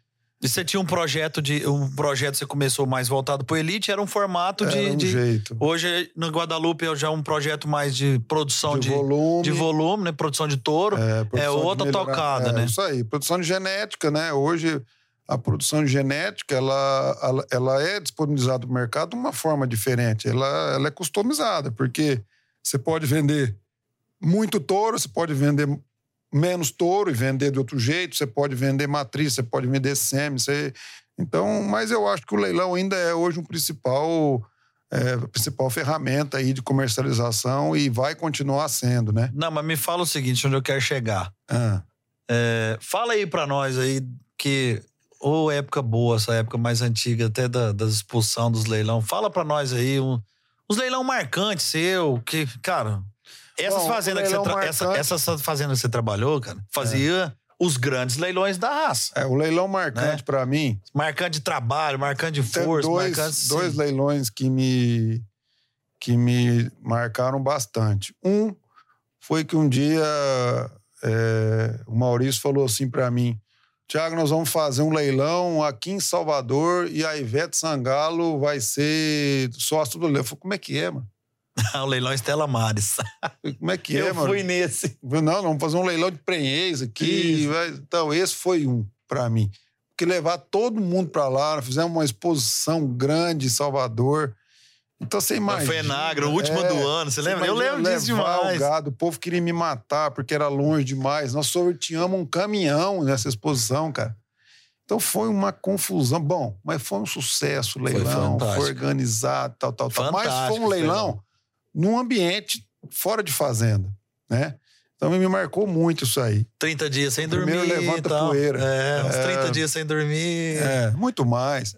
e você tinha um projeto de. Um projeto você começou mais voltado para Elite, era um formato era de. Um de jeito. Hoje, no Guadalupe, é já um projeto mais de produção de, de volume. De volume, né? Produção de touro. É, é outra tocada, é, né? Isso aí. Produção de genética, né? Hoje, a produção de genética, ela, ela é disponibilizada no mercado de uma forma diferente. Ela, ela é customizada, porque você pode vender muito touro, você pode vender menos touro e vender de outro jeito, você pode vender matriz, você pode vender semi, você... Então, mas eu acho que o leilão ainda é hoje um principal é, principal ferramenta aí de comercialização e vai continuar sendo, né? Não, mas me fala o seguinte, onde eu quero chegar. Ah. É, fala aí para nós aí que ou época boa, essa época mais antiga, até da, da expulsão dos leilão. Fala para nós aí um, os leilão marcantes seu, que, cara, essas Bom, fazendas que você tra... essa, essas fazendas que você trabalhou, cara, fazia os grandes leilões da raça. É, o leilão marcante né? para mim. Marcante de trabalho, marcante de força, dois, marcante dois leilões que me que me marcaram bastante. Um foi que um dia é, o Maurício falou assim para mim: Tiago, nós vamos fazer um leilão aqui em Salvador e a Ivete Sangalo vai ser sócio do leilão. Eu falei, como é que é, mano? o leilão Estela Mares. Como é que é, Eu mano? Eu fui nesse. Não, vamos fazer um leilão de prenhez aqui. Então, esse foi um para mim. Porque levar todo mundo para lá, fizemos uma exposição grande em Salvador. Então você imagina. Foi Enagra, o último é, do ano, você lembra? Eu lembro disso demais. O, gado, o povo queria me matar porque era longe demais. Nós sorteamos um caminhão nessa exposição, cara. Então foi uma confusão. Bom, mas foi um sucesso o leilão, foi, foi organizado, tal, tal, tal. Mas foi um leilão num ambiente fora de fazenda, né? Então me marcou muito isso aí. 30 dias sem dormir. Primeiro levanta tal. poeira. É, uns 30 é, dias sem dormir. É, muito mais.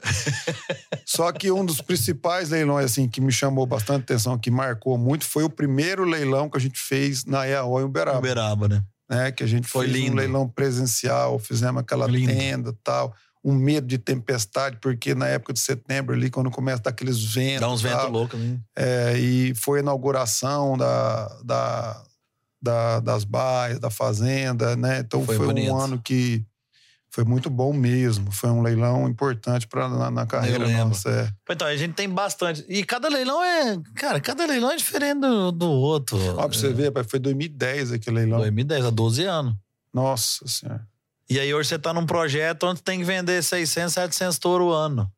Só que um dos principais leilões assim que me chamou bastante atenção, que marcou muito, foi o primeiro leilão que a gente fez na EAO em Uberaba. Uberaba, né? né? Que a gente foi fez lindo. um leilão presencial, fizemos aquela lindo. tenda e tal um medo de tempestade, porque na época de setembro, ali, quando começa a dar aqueles ventos. Dá uns ventos loucos, né? É, e foi a inauguração da, da, da, das baias, da fazenda, né? Então foi, foi um ano que foi muito bom mesmo. Foi um leilão importante para na, na, carreira nossa. É. Então, a gente tem bastante. E cada leilão é. Cara, cada leilão é diferente do, do outro. Ó, pra você ver, foi 2010 aquele leilão. 2010, há 12 anos. Nossa Senhora. E aí hoje você tá num projeto onde tem que vender 600, 700 touro ano.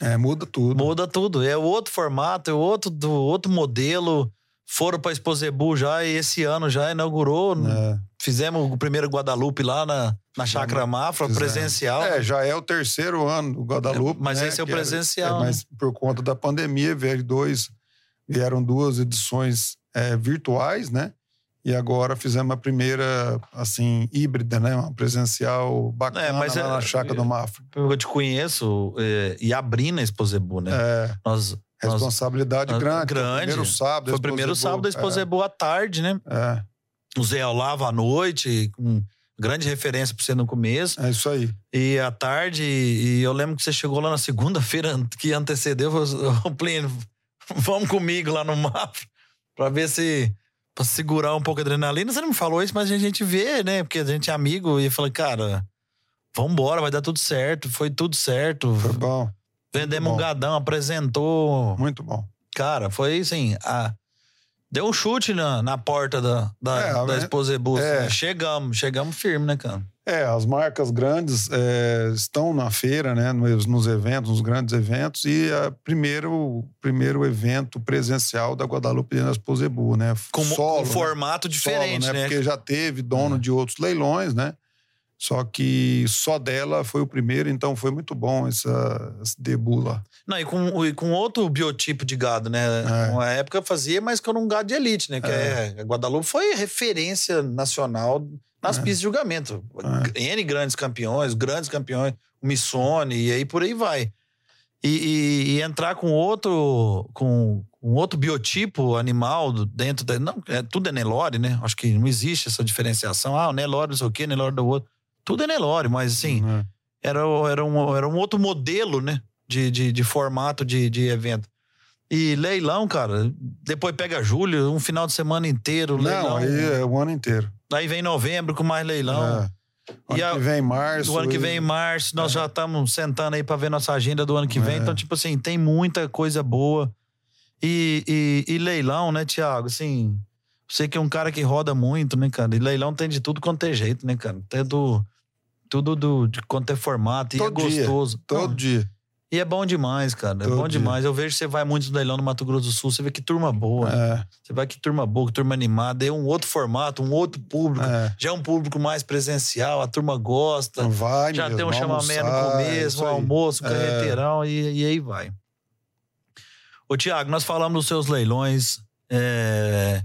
É, muda tudo. Muda tudo. É outro formato, é outro, do, outro modelo. Foram para Exposebu já e esse ano já inaugurou. É. Fizemos o primeiro Guadalupe lá na, na Chácara Mafra, Fizemos. presencial. É, já é o terceiro ano do Guadalupe. É, mas né, esse é o presencial. É, mas por conta da pandemia, vieram, dois, vieram duas edições é, virtuais, né? E agora fizemos a primeira, assim, híbrida, né? Uma presencial bacana É, mas lá é- na Chácara do Mafra. Eu te conheço é, e abri na Exposebu, né? É, Nós, responsabilidade nós- grande. Grande. primeiro sábado. foi o primeiro sábado da Exposebu à tarde, né? É, O Zé Olavo à noite, com grande referência pra você no começo. é, é isso aí. E à tarde, e eu lembro que você chegou lá na segunda-feira que antecedeu, falou, Plínio, vamos comigo lá no mapa pra ver se. Pra segurar um pouco a adrenalina. Você não me falou isso, mas a gente vê, né? Porque a gente é amigo e fala, cara, vambora, vai dar tudo certo. Foi tudo certo. Foi bom, Vendemos um gadão, apresentou. muito bom. Cara, foi assim. A... Deu um chute na, na porta da, da, É, da né? Exposebu. É. assim, Chegamos, chegamos firme, né, cara? É, as marcas grandes é, estão na feira, né, nos, nos eventos, nos grandes eventos, e é primeiro primeiro evento presencial da Guadalupe na Exposebu, né? Com, Solo, com né? formato diferente, Solo, né? Porque já teve dono É. de outros leilões, né? Só que só dela foi o primeiro, então foi muito bom essa, esse debut lá. Não, e com, e com outro biotipo de gado, né? É. Uma época fazia, mas que era um gado de elite, né? Que é. a Guadalupe foi referência nacional nas É. pistas de julgamento. N grandes campeões, grandes campeões, o Missone, e aí por aí vai. E, e- e entrar com outro com um outro biotipo animal dentro da. Não, é, tudo é Nelore, né? Acho que não existe essa diferenciação. Ah, o Nelore, não sei o quê, Nelore do outro. Tudo é Nelore, mas assim Né? era, era, um, era um outro modelo, né? De, de, de formato de, de evento. E leilão, cara, depois pega julho, um final de semana inteiro, leilão. Não, aí é o ano inteiro. Aí vem novembro com mais leilão. É. Ano E a- que vem, março. Do ano que e- vem, em março, nós já estamos sentando aí pra ver nossa agenda do ano que vem. É. Então, tipo assim, tem muita coisa boa. E, e, e leilão, né, Tiago? Assim, você que é um cara que roda muito, né, cara? E leilão tem de tudo quanto é jeito, né, cara? Tem do. Tudo do, de quanto é formato. E Todo é dia, gostoso. Todo Não, dia. E é bom demais, cara. É Todo bom dia. demais. Eu vejo que você vai muito no leilão no Mato Grosso do Sul, você vê que turma boa. É, Você vai que turma boa, que turma animada. É um outro formato, um outro público. é. Já é um público mais presencial, a turma gosta. Vai Já tem um chamamento no começo, um almoço, um É. carreteirão e, e aí vai. Ô, Tiago, nós falamos dos seus leilões. é,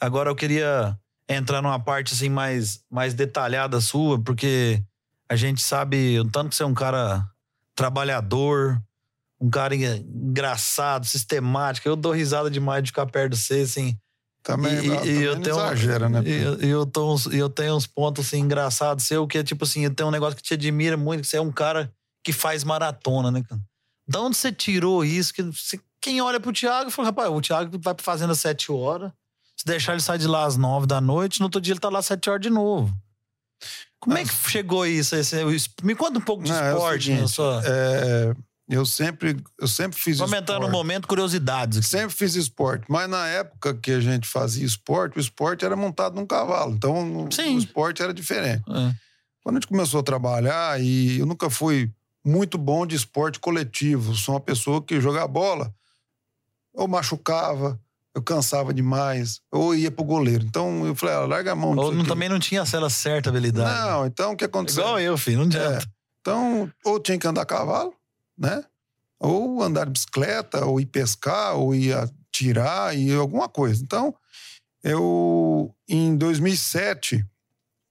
Agora eu queria entrar numa parte assim mais, mais detalhada sua, porque a gente sabe o tanto que você é um cara trabalhador, um cara en- engraçado, sistemático. Eu dou risada demais de ficar perto de você, assim. Também, E- não, e também eu tenho- exagera, né? E eu, eu, tô uns- eu tenho uns pontos assim, engraçados seu, que é tipo assim, eu tenho um negócio que te admira muito, que você é um cara que faz maratona, né, cara? Da onde você tirou isso? Que você- quem olha pro Thiago fala, rapaz, o Thiago vai fazendo às sete horas, se deixar ele sair de lá às nove da noite, no outro dia ele tá lá às sete horas de novo. Como é que chegou isso? Esse- me conta um pouco de Não, é esporte, né? seguinte, Sua... É, eu sempre, eu sempre fiz entrar no esporte. momento curiosidades. aqui. Sempre fiz esporte, mas na época que a gente fazia esporte, o esporte era montado num cavalo, então o- Sim. o esporte era diferente. É. Quando a gente começou a trabalhar, e eu nunca fui muito bom de esporte coletivo, sou uma pessoa que jogava bola, ou machucava, eu cansava demais, ou ia pro goleiro. Então eu falei, ah, larga a mão Ou não- também não tinha aquela certa habilidade. Não, então o que aconteceu? Igual eu, filho, não adianta. Então, ou tinha que andar a cavalo, né? Ou andar de bicicleta, ou ir pescar, ou ir tirar, e alguma coisa. Então, eu, em 2007,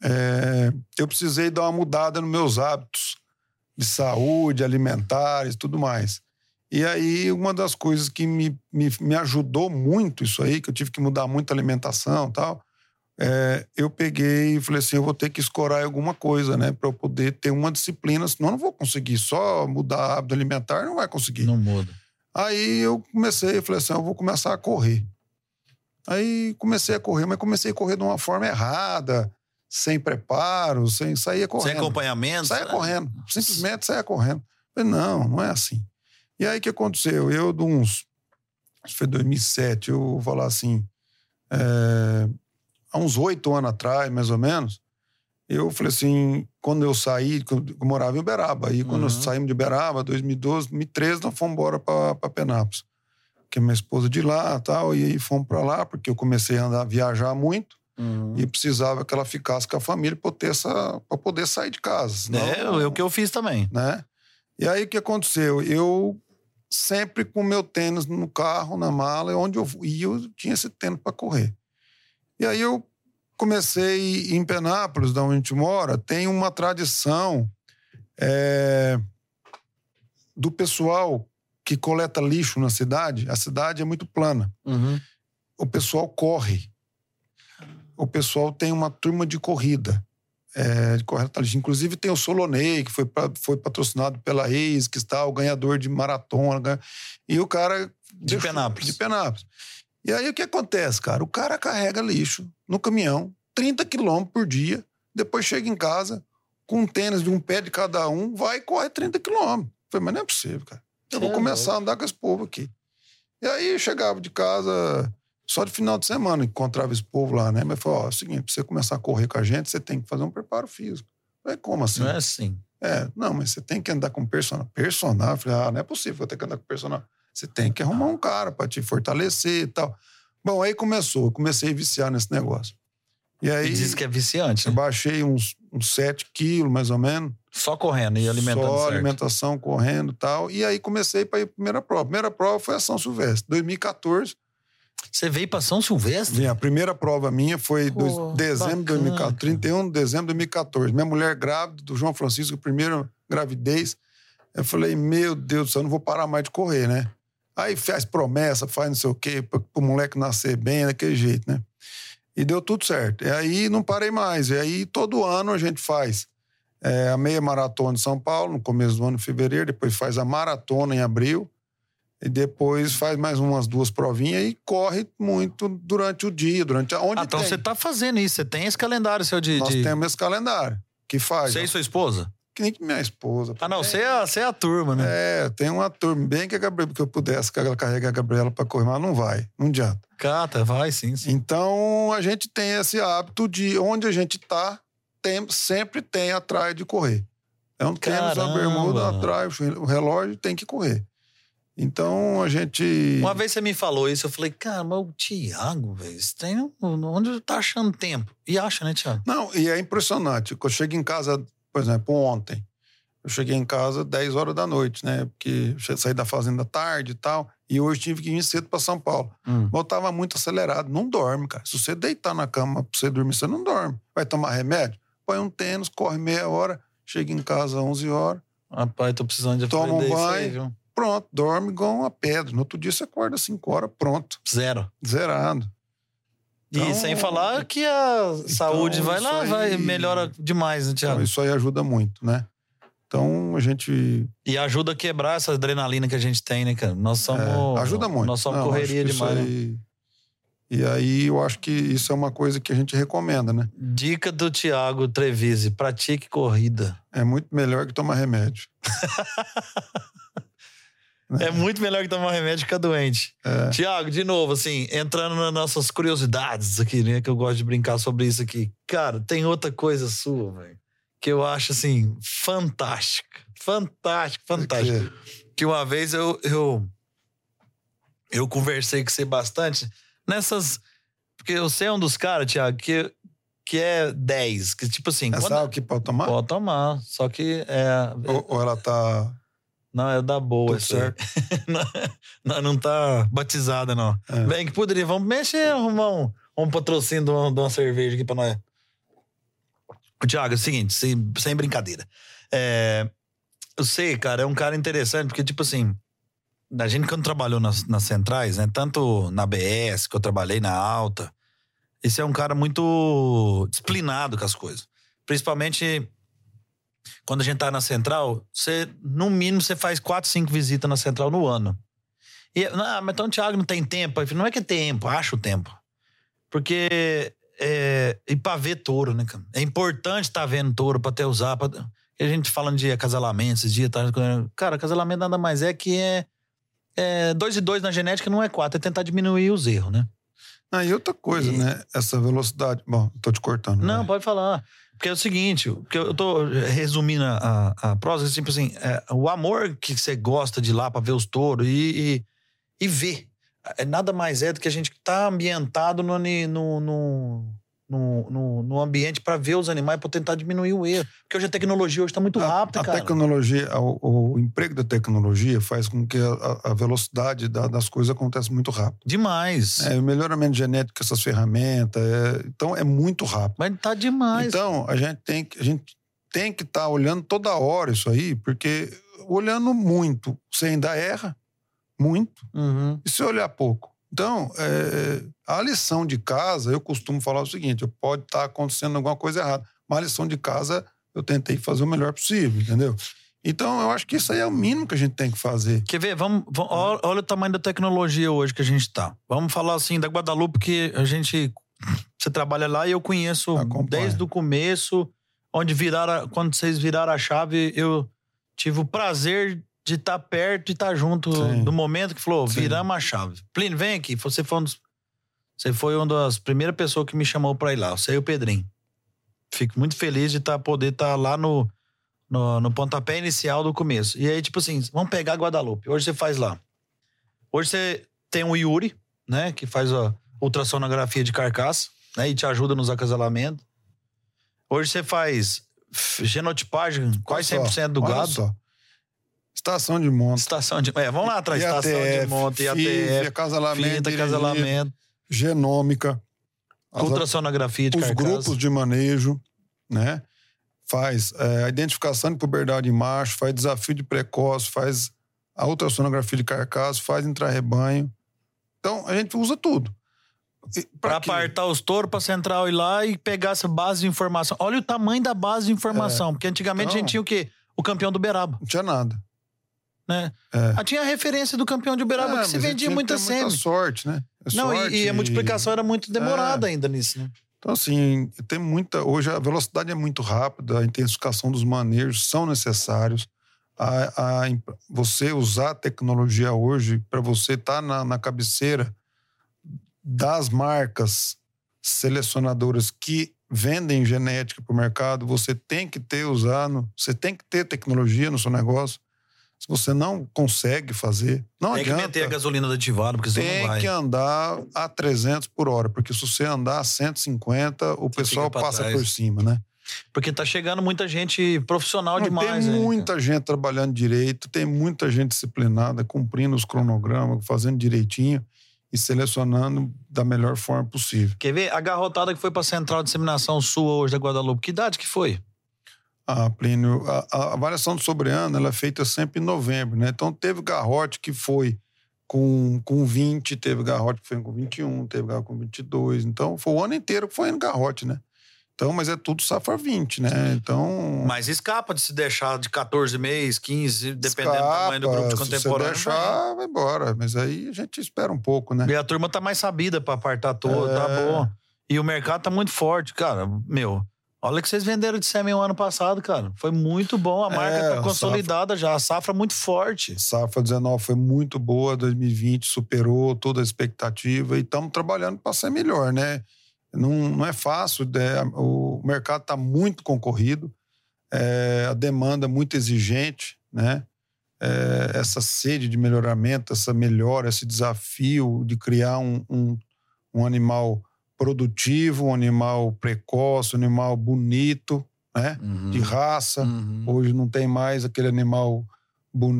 é, eu precisei dar uma mudada nos meus hábitos de saúde, alimentares e tudo mais. E aí, uma das coisas que me, me, me ajudou muito isso aí, que eu tive que mudar muito a alimentação e tal, é, eu peguei e falei assim, eu vou ter que escorar alguma coisa, né? Para eu poder ter uma disciplina, senão eu não vou conseguir. Só mudar hábito alimentar não vai conseguir. Não muda. Aí eu comecei, eu falei assim, eu vou começar a correr. Aí comecei a correr, mas comecei a correr de uma forma errada, sem preparo, sem sair correndo. Sem acompanhamento. Saia né? correndo. Simplesmente saia correndo. Falei, não, não é assim. E aí o que aconteceu? Eu, de uns. Acho que foi 2007, eu vou falar assim. é, há uns oito anos atrás, mais ou menos, eu falei assim. Quando eu saí, eu morava em Uberaba. Aí quando Uhum. nós saímos de Uberaba, 2012, 2013, nós fomos embora para Penápolis. Porque minha esposa de lá tal. E aí fomos para lá, porque eu comecei a andar, viajar muito Uhum. e precisava que ela ficasse com a família para poder sair de casa. senão- É, é o que eu fiz também. né? E aí o que aconteceu? Eu sempre com meu tênis no carro, na mala, e onde eu ia, eu tinha esse tênis para correr. E aí eu comecei em Penápolis, da onde a gente mora, tem uma tradição é, do pessoal que coleta lixo na cidade. A cidade é muito plana. Uhum. O pessoal corre. O pessoal tem uma turma de corrida. É, de. Inclusive tem o Solonei, que foi, pra, foi patrocinado pela Reis, que está o ganhador de maratona. E o cara. De deixou, Penápolis. De Penápolis. E aí o que acontece, cara? O cara carrega lixo no caminhão, 30 quilômetros por dia, depois chega em casa, com um tênis de um pé de cada um, vai e corre 30 quilômetros. Falei, mas não é possível, cara. Eu vou é começar a andar com esse povo aqui. E aí eu chegava de casa só de final de semana, encontrava esse povo lá, né? Mas falou: ó, é o seguinte, pra você começar a correr com a gente, você tem que fazer um preparo físico. Falei, como assim? Não é assim. É, não, mas você tem que andar com personal. Personal? falei, ah, não é possível eu ter que andar com personal. Você tem que arrumar um cara para te fortalecer e tal. Bom, aí começou, eu comecei a viciar nesse negócio. E aí. E diz que é viciante. Eu né? baixei uns, uns 7 quilos, mais ou menos. Só correndo e alimentando Só certo. alimentação, correndo e tal. E aí comecei para ir para a primeira prova. Primeira prova foi a São Silvestre, 2014. Você veio para São Silvestre? Vim. A primeira prova minha foi Pô, dezembro de 2014, 31 de dezembro de 2014. Minha mulher grávida, do João Francisco, primeira gravidez. Eu falei, meu Deus do céu, não vou parar mais de correr, né? Aí faz promessa, faz não sei o quê, para o moleque nascer bem, daquele jeito, né? E deu tudo certo. E aí não parei mais. E aí todo ano a gente faz é, a meia maratona de São Paulo, no começo do ano, em fevereiro, depois faz a maratona em abril, e depois faz mais umas duas provinhas e corre muito durante o dia, durante a, onde ah, Então tem. você está fazendo isso, você tem esse calendário seu de. Nós de... temos esse calendário que faz. Você e sua esposa? Que nem minha esposa. Ah, não, você é, você é a turma, né? É, tem uma turma, bem que a Gabriela, que eu pudesse que ela carregue a Gabriela para correr, mas não vai, não adianta. Cata, vai sim, sim. Então a gente tem esse hábito de onde a gente tá, tem, sempre tem atrás de correr. É um tênis, a bermuda, atrás, o relógio tem que correr. Então a gente. Uma vez você me falou isso, eu falei, cara, mas o Thiago, velho, tem onde tá achando tempo? E acha, né, Thiago? Não, e é impressionante. Eu chego em casa por exemplo, ontem, eu cheguei em casa 10 horas da noite, né? Porque eu saí da fazenda tarde e tal. E hoje tive que ir cedo para São Paulo. Hum. Eu tava muito acelerado. Não dorme, cara. Se você deitar na cama pra você dormir, você não dorme. Vai tomar remédio? Põe um tênis, corre meia hora, chega em casa 11 horas. Rapaz, tô precisando de Toma um banho. Aí, pronto, dorme igual uma pedra. No outro dia você acorda 5 horas, pronto. Zero. Zerado. Então, e sem falar que a então, saúde vai lá, aí, vai melhora demais, né, Tiago? Então, isso aí ajuda muito, né? Então a gente. E ajuda a quebrar essa adrenalina que a gente tem, né, cara? Nós somos. É, ajuda muito. Nós somos Não, correria demais. Aí... Né? E aí eu acho que isso é uma coisa que a gente recomenda, né? Dica do Tiago Trevise: pratique corrida. É muito melhor que tomar remédio. É muito melhor que tomar remédio que ficar doente. É. Tiago, de novo, assim, entrando nas nossas curiosidades aqui, né? Que eu gosto de brincar sobre isso aqui. Cara, tem outra coisa sua, velho, que eu acho, assim, fantástica. Fantástica, fantástica. Que uma vez eu, eu, eu conversei com você bastante nessas. Porque você é um dos caras, Tiago, que, que é 10. Que tipo assim. Essa quando... que pode tomar? Pode tomar. Só que é. Ou, ou ela tá não, é da boa. Certo. não, não tá batizada, não. É. Bem, que poderia. Vamos mexer, arrumar um, um patrocínio de uma, de uma cerveja aqui pra nós. Tiago, é o seguinte, sem, sem brincadeira. É, eu sei, cara, é um cara interessante, porque, tipo assim, a gente quando trabalhou nas, nas centrais, né? Tanto na BS, que eu trabalhei na alta, esse é um cara muito disciplinado com as coisas. Principalmente quando a gente tá na central, você, no mínimo, você faz quatro, cinco visitas na central no ano. E, não, mas então o Thiago não tem tempo. Não é que é tempo, acho o tempo. Porque. É, e pra ver touro, né, cara? É importante estar tá vendo touro pra ter usar. Pra, a gente falando de acasalamento esses dias, tá? Cara, acasalamento nada mais é que é, é. Dois e dois na genética não é quatro, é tentar diminuir os erros, né? Ah, e outra coisa, e... né? Essa velocidade. Bom, tô te cortando. Não, pode falar. Porque é o seguinte, porque eu tô resumindo a, a prosa, tipo assim, é, o amor que você gosta de ir lá pra ver os touros e, e, e ver. É, nada mais é do que a gente tá ambientado no, no, no, no, no, no ambiente para ver os animais, para tentar diminuir o erro. Porque hoje a tecnologia está muito rápida, a, a cara. tecnologia, o, o, emprego da tecnologia faz com que a, a velocidade da, das coisas aconteça muito rápido. Demais. É, o melhoramento genético, essas ferramentas, é, então é muito rápido. Mas tá demais. Então, a gente tem que a gente tem que estar tá olhando toda hora isso aí, porque olhando muito, você ainda erra muito. Uhum. E se olhar pouco, então, é, a lição de casa, eu costumo falar o seguinte: pode estar tá acontecendo alguma coisa errada, mas a lição de casa eu tentei fazer o melhor possível, entendeu? Então, eu acho que isso aí é o mínimo que a gente tem que fazer. Quer ver? Vamos, vamos olha, olha, o tamanho da tecnologia hoje que a gente está. Vamos falar assim da Guadalupe, que a gente. Você trabalha lá e eu conheço Acompanha. desde o começo, onde viraram, quando vocês viraram a chave, eu tive o prazer de estar tá perto e estar tá junto Sim. do momento que falou, viramos a chave. Plínio, vem aqui. Você foi, um dos, você foi uma das primeiras pessoas que me chamou para ir lá. Você e o Pedrinho. Fico muito feliz de tá, poder estar tá lá no, no, no, pontapé inicial do começo. E aí, tipo assim, vamos pegar Guadalupe. Hoje você faz lá. Hoje você tem o Yuri, né? Que faz a ultrassonografia de carcaça, né? E te ajuda nos acasalamentos. Hoje você faz genotipagem, quase 100% do gado. Só. Estação de monta. Estação de. É, vamos lá atrás. IATF, Estação de monta, IATF. FIV, acasalamento. FIV, acasalamento. Genômica. Ultrassonografia de Os carcaça. grupos de manejo, né? Faz é, a identificação de puberdade em macho, faz desafio de precoce, faz a ultrassonografia de carcaça, faz intrarrebanho. Então, a gente usa tudo. Para apartar os touros para central ir lá e pegar essa base de informação. Olha o tamanho da base de informação. É. Porque antigamente então, a gente tinha o quê? O campeão do Beraba. Não tinha nada né? É. Ah, tinha a referência do campeão de Uberaba, é, que se vendia muita sempre. Muita sorte, né? É Não, sorte, e, e, a multiplicação e... era muito demorada é. ainda nisso, né? Então, assim, tem muita. Hoje a velocidade é muito rápida, a intensificação dos manejos são necessários. A, a você usar a tecnologia hoje para você estar tá na, na cabeceira das marcas selecionadoras que vendem genética para o mercado, você tem que ter usando, você tem que ter tecnologia no seu negócio. Se você não consegue fazer, não tem adianta. Tem que meter a gasolina aditivada, porque você não vai. Tem que andar a 300 por hora, porque se você andar a 150, o você pessoal passa trás. por cima, né? Porque tá chegando muita gente profissional não, demais. Tem muita né, gente trabalhando direito, tem muita gente disciplinada, cumprindo os cronogramas, fazendo direitinho e selecionando da melhor forma possível. Quer ver? A garrotada que foi para a central de disseminação sua hoje da Guadalupe, que idade que foi? Ah, Plínio, a, a avaliação do sobreano ela é feita sempre em novembro, né? Então teve garrote que foi com, com 20, teve garrote que foi com 21, teve garrote com 22. Então foi o ano inteiro que foi no garrote, né? Então, mas é tudo safra 20, né? Então. Mas escapa de se deixar de 14 meses, 15, dependendo escapa, do tamanho do grupo de contemporâneo. Se deixar, vai embora. Mas aí a gente espera um pouco, né? E a turma tá mais sabida para apartar todo, tá é... tá bom. E o mercado tá muito forte, cara. Meu, Olha que vocês venderam de sêmen o ano passado, cara. Foi muito bom. A marca é, tá consolidada safra, já. A safra muito forte. Safra 19 foi muito boa. 2020 superou toda a expectativa. E estamos trabalhando para ser melhor, né? Não, não é fácil. Né? O mercado está muito concorrido. É, a demanda muito exigente, né? É, essa sede de melhoramento, essa melhora, esse desafio de criar um, um, um animal produtivo, um animal precoce, um animal bonito, né? Uhum. De raça. Uhum. Hoje não tem mais aquele animal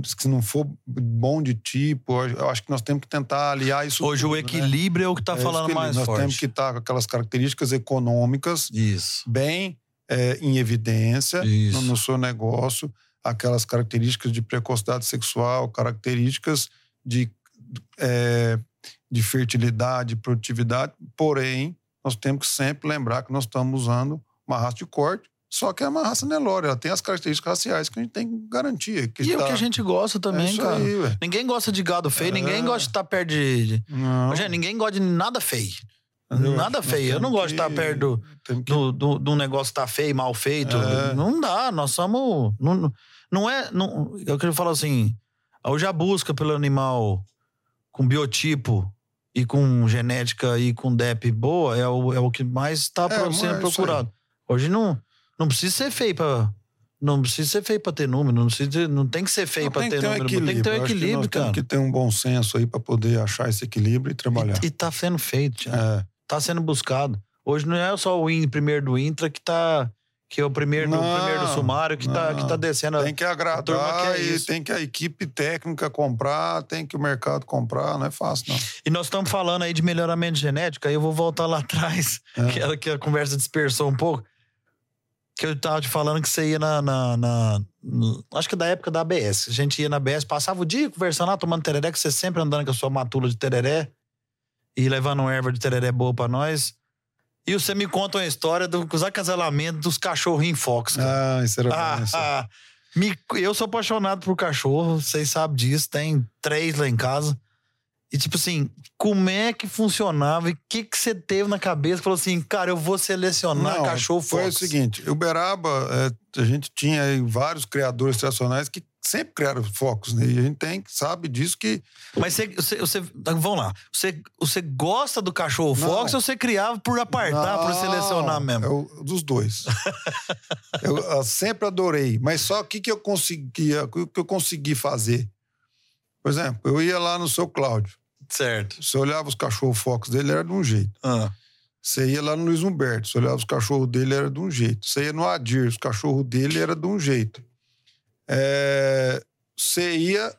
se não for bom de tipo, eu acho que nós temos que tentar aliar isso. Hoje tudo, o né? equilíbrio né? é o que está é falando mais nós forte. Nós temos que estar com aquelas características econômicas isso. bem é, em evidência no, no, seu negócio, aquelas características de precocidade sexual, características de é, de fertilidade, produtividade, porém, nós temos que sempre lembrar que nós estamos usando uma raça de corte, só que é uma raça Nelore, ela tem as características raciais que a gente tem que garantir. Que e é o que a gente gosta também, é cara. Aí, ninguém gosta de gado feio, é... ninguém gosta de estar perto de. Não. Gente, ninguém gosta de nada feio. Nada feio. Eu não gosto que... de estar perto do, que... do, do, do, negócio estar tá feio, mal feito. É... Não dá, nós somos. Não, não é. Não, eu queria falar assim: hoje a busca pelo animal com biotipo e com genética e com DEP boa é o, é o que mais está é, sendo procurado. Hoje não, não precisa ser feio para não precisa ser feio para ter número, não, precisa, não tem que ser feio para ter, ter número, um tem que ter um equilíbrio, cara. Tem que ter um bom senso aí para poder achar esse equilíbrio e trabalhar. E, e tá sendo feito, já. É. Tá sendo buscado. Hoje não é só o in, primeiro do Intra que tá. Que é o primeiro, Não, primeiro do sumário que, tá, que tá não. descendo. Tem que turma agradar quer e isso. tem que a equipe técnica comprar, tem que o mercado comprar, não é fácil, não. E nós estamos falando aí de melhoramento genético, aí eu vou voltar lá atrás, É. que, a, que a conversa dispersou um pouco. Que eu tava te falando que você ia na, na- na- Acho que da época da ABS. A gente ia na ABS, passava o dia conversando lá, tomando tereré, que você sempre andando com a sua matula de tereré e levando um erva de tereré boa pra nós. E você me conta uma história do- dos acasalamentos dos cachorrinhos Fox. cara. Ah, isso era Ah, bom. isso. ah, me- eu sou apaixonado por cachorro, vocês sabem disso, tem três lá em casa. E tipo assim, como é que funcionava e o que que você teve na cabeça? Falou assim, cara, eu vou selecionar Não, cachorro foi Fox. o seguinte, Uberaba, é, a gente tinha aí vários criadores tradicionais que sempre criaram focos, né? E a gente tem, sabe disso que Mas você, você, você- vamos lá, você, você gosta do cachorro. Fox ou você criava por apartar, por Não, selecionar mesmo? É o, dos dois. eu, eu sempre adorei. Mas só o que, que eu conseguia, o que eu consegui fazer? Por exemplo, eu ia lá no seu Cláudio. Certo. Você olhava os cachorros focos dele, era de um jeito. Ah, Você ia lá no Luiz Humberto, você olhava os cachorros dele, era de um jeito. Você ia no Adir, os cachorros dele era de um jeito. É, Você ia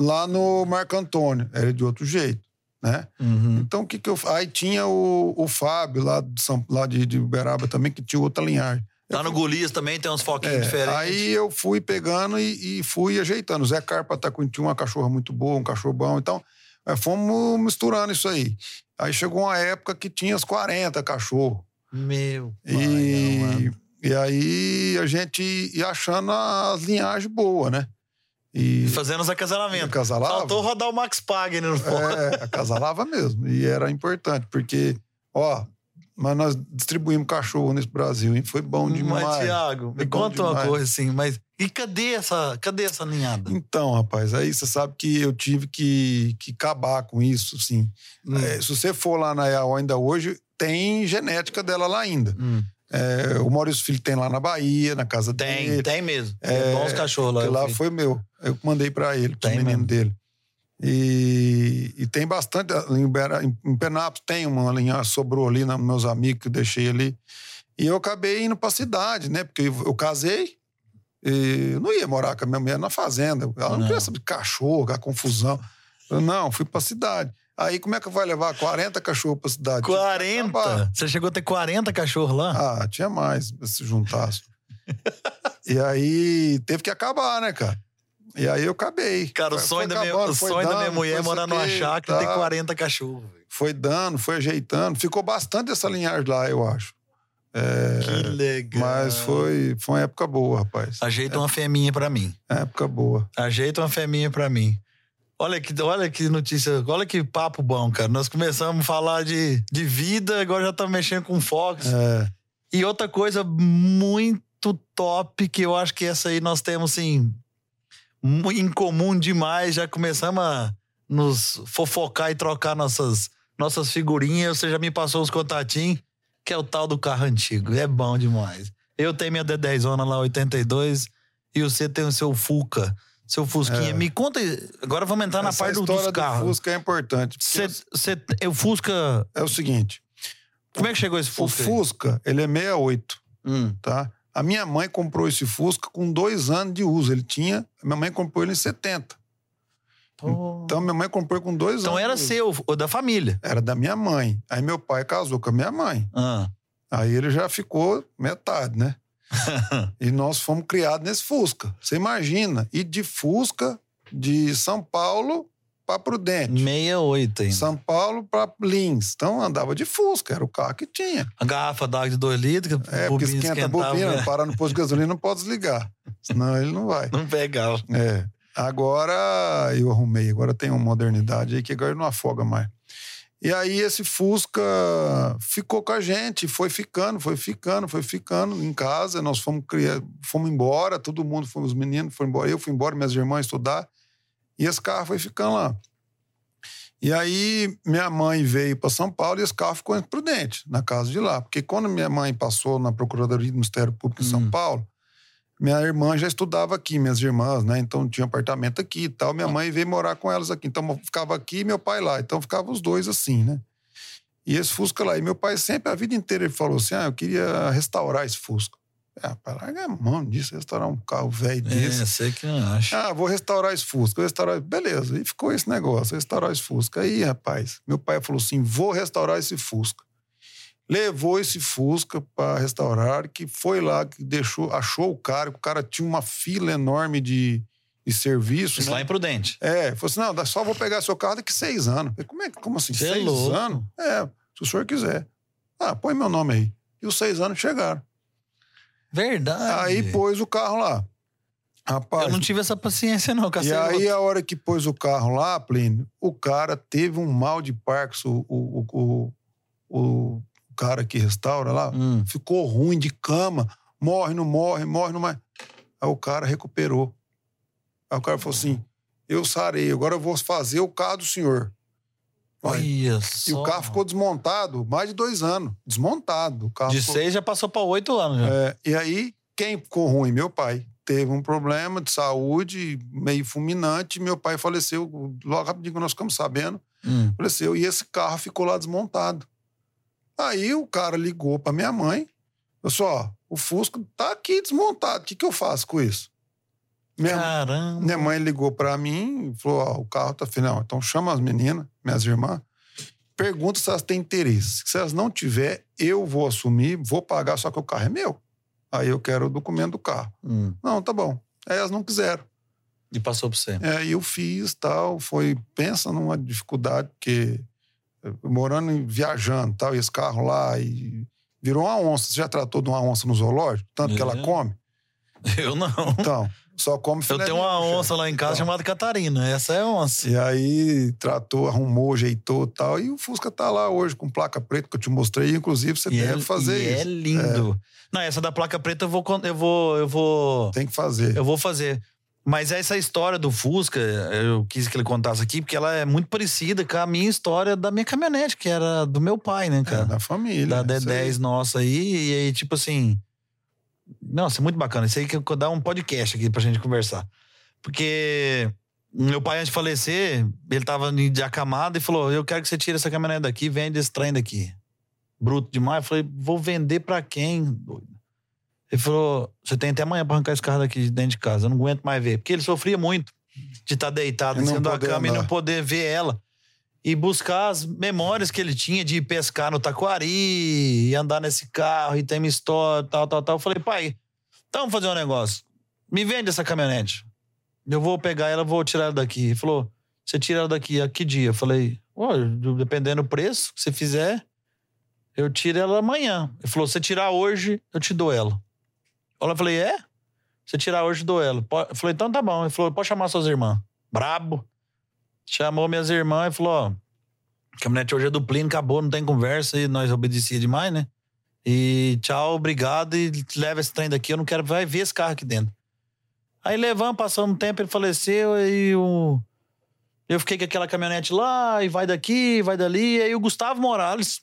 lá no Marco Antônio, era de outro jeito, né? uhum. Então, o que que eu... Aí tinha o, o Fábio, lá de, São, lá de, de Uberaba também, que tinha outra linhagem. Lá no Golias também tem uns foquinhos É, diferentes. aí eu fui pegando e, e fui ajeitando. O Zé Carpa tá com tinha uma cachorra muito boa, um cachorro bom. Então, é, fomos misturando isso aí. Aí chegou uma época que tinha os 40 cachorros. Meu pai, E, mano. E aí a gente ia achando as linhagens boas, né? E Fazendo os acasalamentos. acasalava. Faltou rodar o Max Pag no. É, acasalava mesmo. E era importante, porque, ó, mas nós distribuímos cachorro nesse Brasil, hein? Foi bom demais. Mas, Thiago, me conta uma demais. coisa assim, mas. E cadê essa, cadê essa ninhada? Então, rapaz, aí você sabe que eu tive que, que acabar com isso, sim. Hum, É, se você for lá na EAO ainda hoje, tem genética dela lá ainda. hum. É, o Maurício Filho tem lá na Bahia, na casa Tem, dele. tem mesmo. É, É, bons cachorros lá. Lá foi meu. Eu mandei pra ele, pro Tem menino mesmo. dele. E, e tem bastante. Em, em- Penápolis tem uma linha, sobrou ali nos meus amigos que eu deixei ali. E eu acabei indo pra cidade, né? Porque eu, eu casei. E não ia morar com a minha mulher na fazenda. Ela não, Não. queria saber de cachorro, a confusão. Eu, não, fui pra cidade. Aí como é que vai levar 40 cachorros pra cidade? Tive que acabar. 40? Você chegou a ter 40 cachorros lá? Ah, tinha mais se juntasse. e aí teve que acabar, né, cara? E aí eu acabei. Cara, o sonho, da minha, acabando, o foi sonho da minha dando, mulher é morar numa chácara e ter tá. 40 cachorros. velho. Foi dando, foi ajeitando. Ficou bastante essa linhagem lá, eu acho. É, Que legal. mas foi, foi uma época boa, rapaz. Ajeita uma fêminha pra mim. Época boa. Ajeita uma fêminha pra mim. Olha que, olha que notícia, olha que papo bom, cara. Nós começamos a falar de, de vida, agora já estamos mexendo com Fox. É, E outra coisa muito top, que eu acho que essa aí nós temos, assim, em comum demais. Já começamos a nos fofocar e trocar nossas, nossas figurinhas. Você já me passou os contatinhos, que é o tal do carro antigo. É bom demais. Eu tenho minha D10 lá, 82, e você tem o seu Fuca, seu Fusquinha. É. Me conta, agora vamos entrar na essa parte do- dos do carros. Fusca é importante. porque Você, você, o Fusca, É o seguinte, como é que chegou esse o Fusca? aí? Fusca, ele é 68. Hum. tá? A minha mãe comprou esse Fusca com dois anos de uso. Ele tinha. Minha mãe comprou ele em 70. Pô. Então, minha mãe comprou com dois Então anos. era de uso. seu, ou da família. Era da minha mãe. Aí meu pai casou com a minha mãe. Ah. Aí ele já ficou metade, né? e nós fomos criados nesse Fusca. Você imagina, ir de Fusca de São Paulo para Prudente. 68 ainda. São Paulo para Lins. Então andava de Fusca, era o carro que tinha. A garrafa d'água de 2 litros, É, porque esquenta a bobina, né? parar no posto de gasolina não pode desligar. Senão ele não vai. Não pegava. É. Agora eu arrumei, agora tem uma modernidade aí que agora não afoga mais. E aí esse Fusca ficou com a gente, foi ficando, foi ficando, foi ficando em casa. Nós fomos criar, fomos embora, todo mundo, fomos os meninos, foram embora. Eu fui embora, minhas irmãs estudar. E esse carro foi ficando lá. E aí minha mãe veio para São Paulo e esse carro ficou em Prudente, na casa de lá. Porque quando minha mãe passou na Procuradoria do Ministério Público em São Hum. Paulo, minha irmã já estudava aqui, minhas irmãs, né? Então tinha apartamento aqui e tal. Minha mãe veio morar com elas aqui. Então ficava aqui e meu pai lá. Então ficava os dois assim, né? E esse Fusca lá. E meu pai sempre, a vida inteira, ele falou assim: ah, eu queria restaurar esse Fusca. Ah, para larga a mão disso, restaurar um carro velho desse. É, sei que não acho. Ah, vou restaurar esse Fusca, vou restaurar. Beleza, e ficou esse negócio, restaurar esse Fusca. Aí, rapaz, meu pai falou assim: vou restaurar esse Fusca. Levou esse Fusca para restaurar, que foi lá, que deixou, achou o cara, que o cara tinha uma fila enorme de, de serviço. Isso né? lá em Prudente. É, falou assim: não, só vou pegar seu carro daqui seis anos. Falei, como, é, como assim? Cê é seis louco. anos? É, se o senhor quiser. Ah, põe meu nome aí. E os seis anos chegaram. Verdade. Aí pôs o carro lá. Rapaz. Eu não tive essa paciência, não, E aí, a hora que pôs o carro lá, Plínio, o cara teve um mal de Parkinson, o, o, o, o cara que restaura lá, Hum. ficou ruim de cama, morre, não morre, morre, não mais. Aí o cara recuperou. Aí o cara falou assim: eu sarei, agora eu vou fazer o carro do senhor. Olha, Olha E o carro ficou desmontado mais de dois anos. Desmontado. O carro De ficou- seis já passou pra oito anos. Já. É, e aí, quem ficou ruim? Meu pai. Teve um problema de saúde meio fulminante. Meu pai faleceu. Logo rapidinho que nós ficamos sabendo, Hum. faleceu. E esse carro ficou lá desmontado. Aí o cara ligou pra minha mãe. Eu só, o Fusco tá aqui desmontado. O que, que eu faço com isso? Minha, Caramba. minha mãe ligou pra mim e falou: ó, o carro tá final. Então chama as meninas, minhas irmãs, pergunta se elas têm interesse. Se elas não tiver, eu vou assumir, vou pagar, só que o carro é meu. Aí eu quero o documento do carro. Hum. Não, tá bom. Aí elas não quiseram. E passou pra você. É, Aí eu fiz tal, foi, pensa numa dificuldade, porque morando, e viajando tal, e esse carro lá, e virou uma onça. Você já tratou de uma onça no zoológico? Tanto que ela É. come? Eu não. Então, só come Eu filé tenho uma onça lá em casa Então. chamada Catarina. Essa é onça. E aí tratou, arrumou, ajeitou e tal. E o Fusca tá lá hoje com placa preta que eu te mostrei. Inclusive, você E deve é, fazer e isso. é lindo. Não, essa da placa preta eu vou, eu vou, eu vou, Tem que fazer. eu vou fazer. Mas essa história do Fusca, eu quis que ele contasse aqui, porque ela é muito parecida com a minha história da minha caminhonete, que era do meu pai, né, É, cara? da família. da isso aí. D10 nossa aí, e aí, tipo assim. Nossa, é muito bacana. Isso aí que eu dar um podcast aqui pra gente conversar. Porque meu pai, antes de falecer, ele tava de acamado e falou: Eu quero que você tire essa caminhonete daqui, vende esse trem daqui. Bruto demais. Eu falei: Vou vender pra quem? doido? Ele falou: Você tem até amanhã pra arrancar esse carro daqui de dentro de casa. Eu não aguento mais ver. Porque ele sofria muito de estar deitado E em cima da cama e não andar. poder ver ela e buscar as memórias que ele tinha de ir pescar no Taquari e andar nesse carro e tem uma história, tal, tal, tal. Eu falei, pai, então vamos fazer um negócio. Me vende essa caminhonete. Eu vou pegar ela, vou tirar ela daqui. Ele falou, você tira ela daqui a que dia? Eu falei, ó, dependendo do preço que você fizer, eu tiro ela amanhã. Ele falou, se você tirar hoje, eu te dou ela. Eu falei, é? Você tirar hoje, ela. Po- Eu falei, então tá bom. Ele falou, pode chamar suas irmãs. Brabo. Chamou minhas irmãs e falou: ó, caminhonete hoje é do Plínio, acabou, não tem conversa, e nós obedecia demais, né? E tchau, obrigado, e leva esse trem daqui, eu não quero, vai ver esse carro aqui dentro. Aí levamos, passou um tempo, ele faleceu, aí o. Eu fiquei com aquela caminhonete lá, e vai daqui, vai dali, e aí o Gustavo Morales,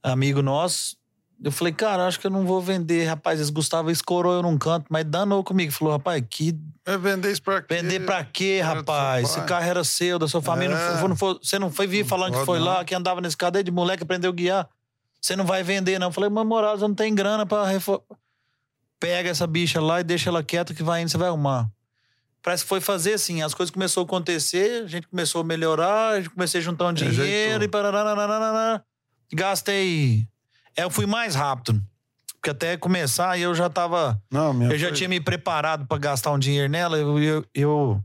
amigo nosso, eu falei, cara, acho que eu não vou vender, rapaz. Esse Gustavo escorou eu num canto, mas danou comigo. Falou, rapaz, que É vender isso pra quê? Vender pra quê, rapaz? Esse carro era seu, da sua família. É. Não foi- não foi- você não foi vir falando que foi não. lá, que andava nesse carro desde moleque, aprendeu a guiar. Você não vai vender, não. Eu falei, mas Morales, eu não tenho grana pra. Pega essa bicha lá e deixa ela quieta que vai indo, você vai arrumar. Parece que foi fazer assim, as coisas começaram a acontecer, a gente começou a melhorar, a gente comecei a juntar um dinheiro e parará, Gastei. É, eu fui mais rápido. Porque até começar eu já tava. Não, minha Eu já foi- tinha me preparado pra gastar um dinheiro nela. Eu, eu, eu,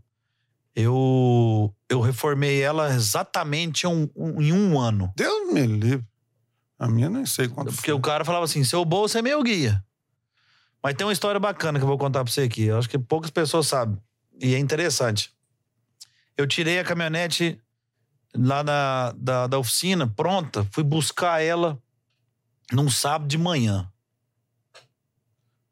eu, eu reformei ela exatamente um- um- em um ano. Deus me livre. A minha nem sei quanto Porque foi. o cara falava assim: seu bolso é meu guia. Mas tem uma história bacana que eu vou contar pra você aqui. Eu acho que poucas pessoas sabem. E é interessante. Eu tirei a caminhonete lá da, da, da oficina, pronta. Fui buscar ela num sábado de manhã.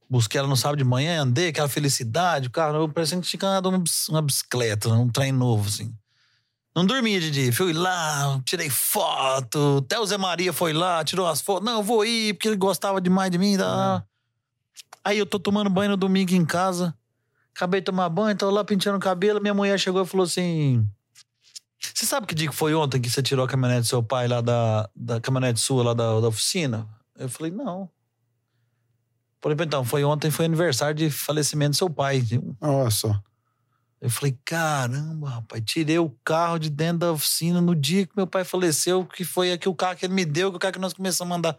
Busquei ela no sábado de manhã, andei, aquela felicidade, o carro, parecendo que tinha andado uma, bicicleta, um trem novo, assim. Não dormia de dia. Fui lá, tirei foto. Até o Zé Maria foi lá, tirou as fotos. Não, eu vou ir, porque ele gostava demais de mim. Tá? Aí eu tô tomando banho no domingo em casa. Acabei de tomar banho, tô lá pintando o cabelo. Minha mulher chegou e falou assim: Você sabe que dia que foi ontem que você tirou a caminhonete do seu pai lá da, da caminhonete sua lá da, da oficina? Eu falei, não. Falei, então, foi ontem, foi aniversário de falecimento do seu pai. Olha só. Eu falei, caramba, rapaz, tirei o carro de dentro da oficina no dia que meu pai faleceu, que foi aqui o carro que ele me deu, que o carro que nós começamos a andar.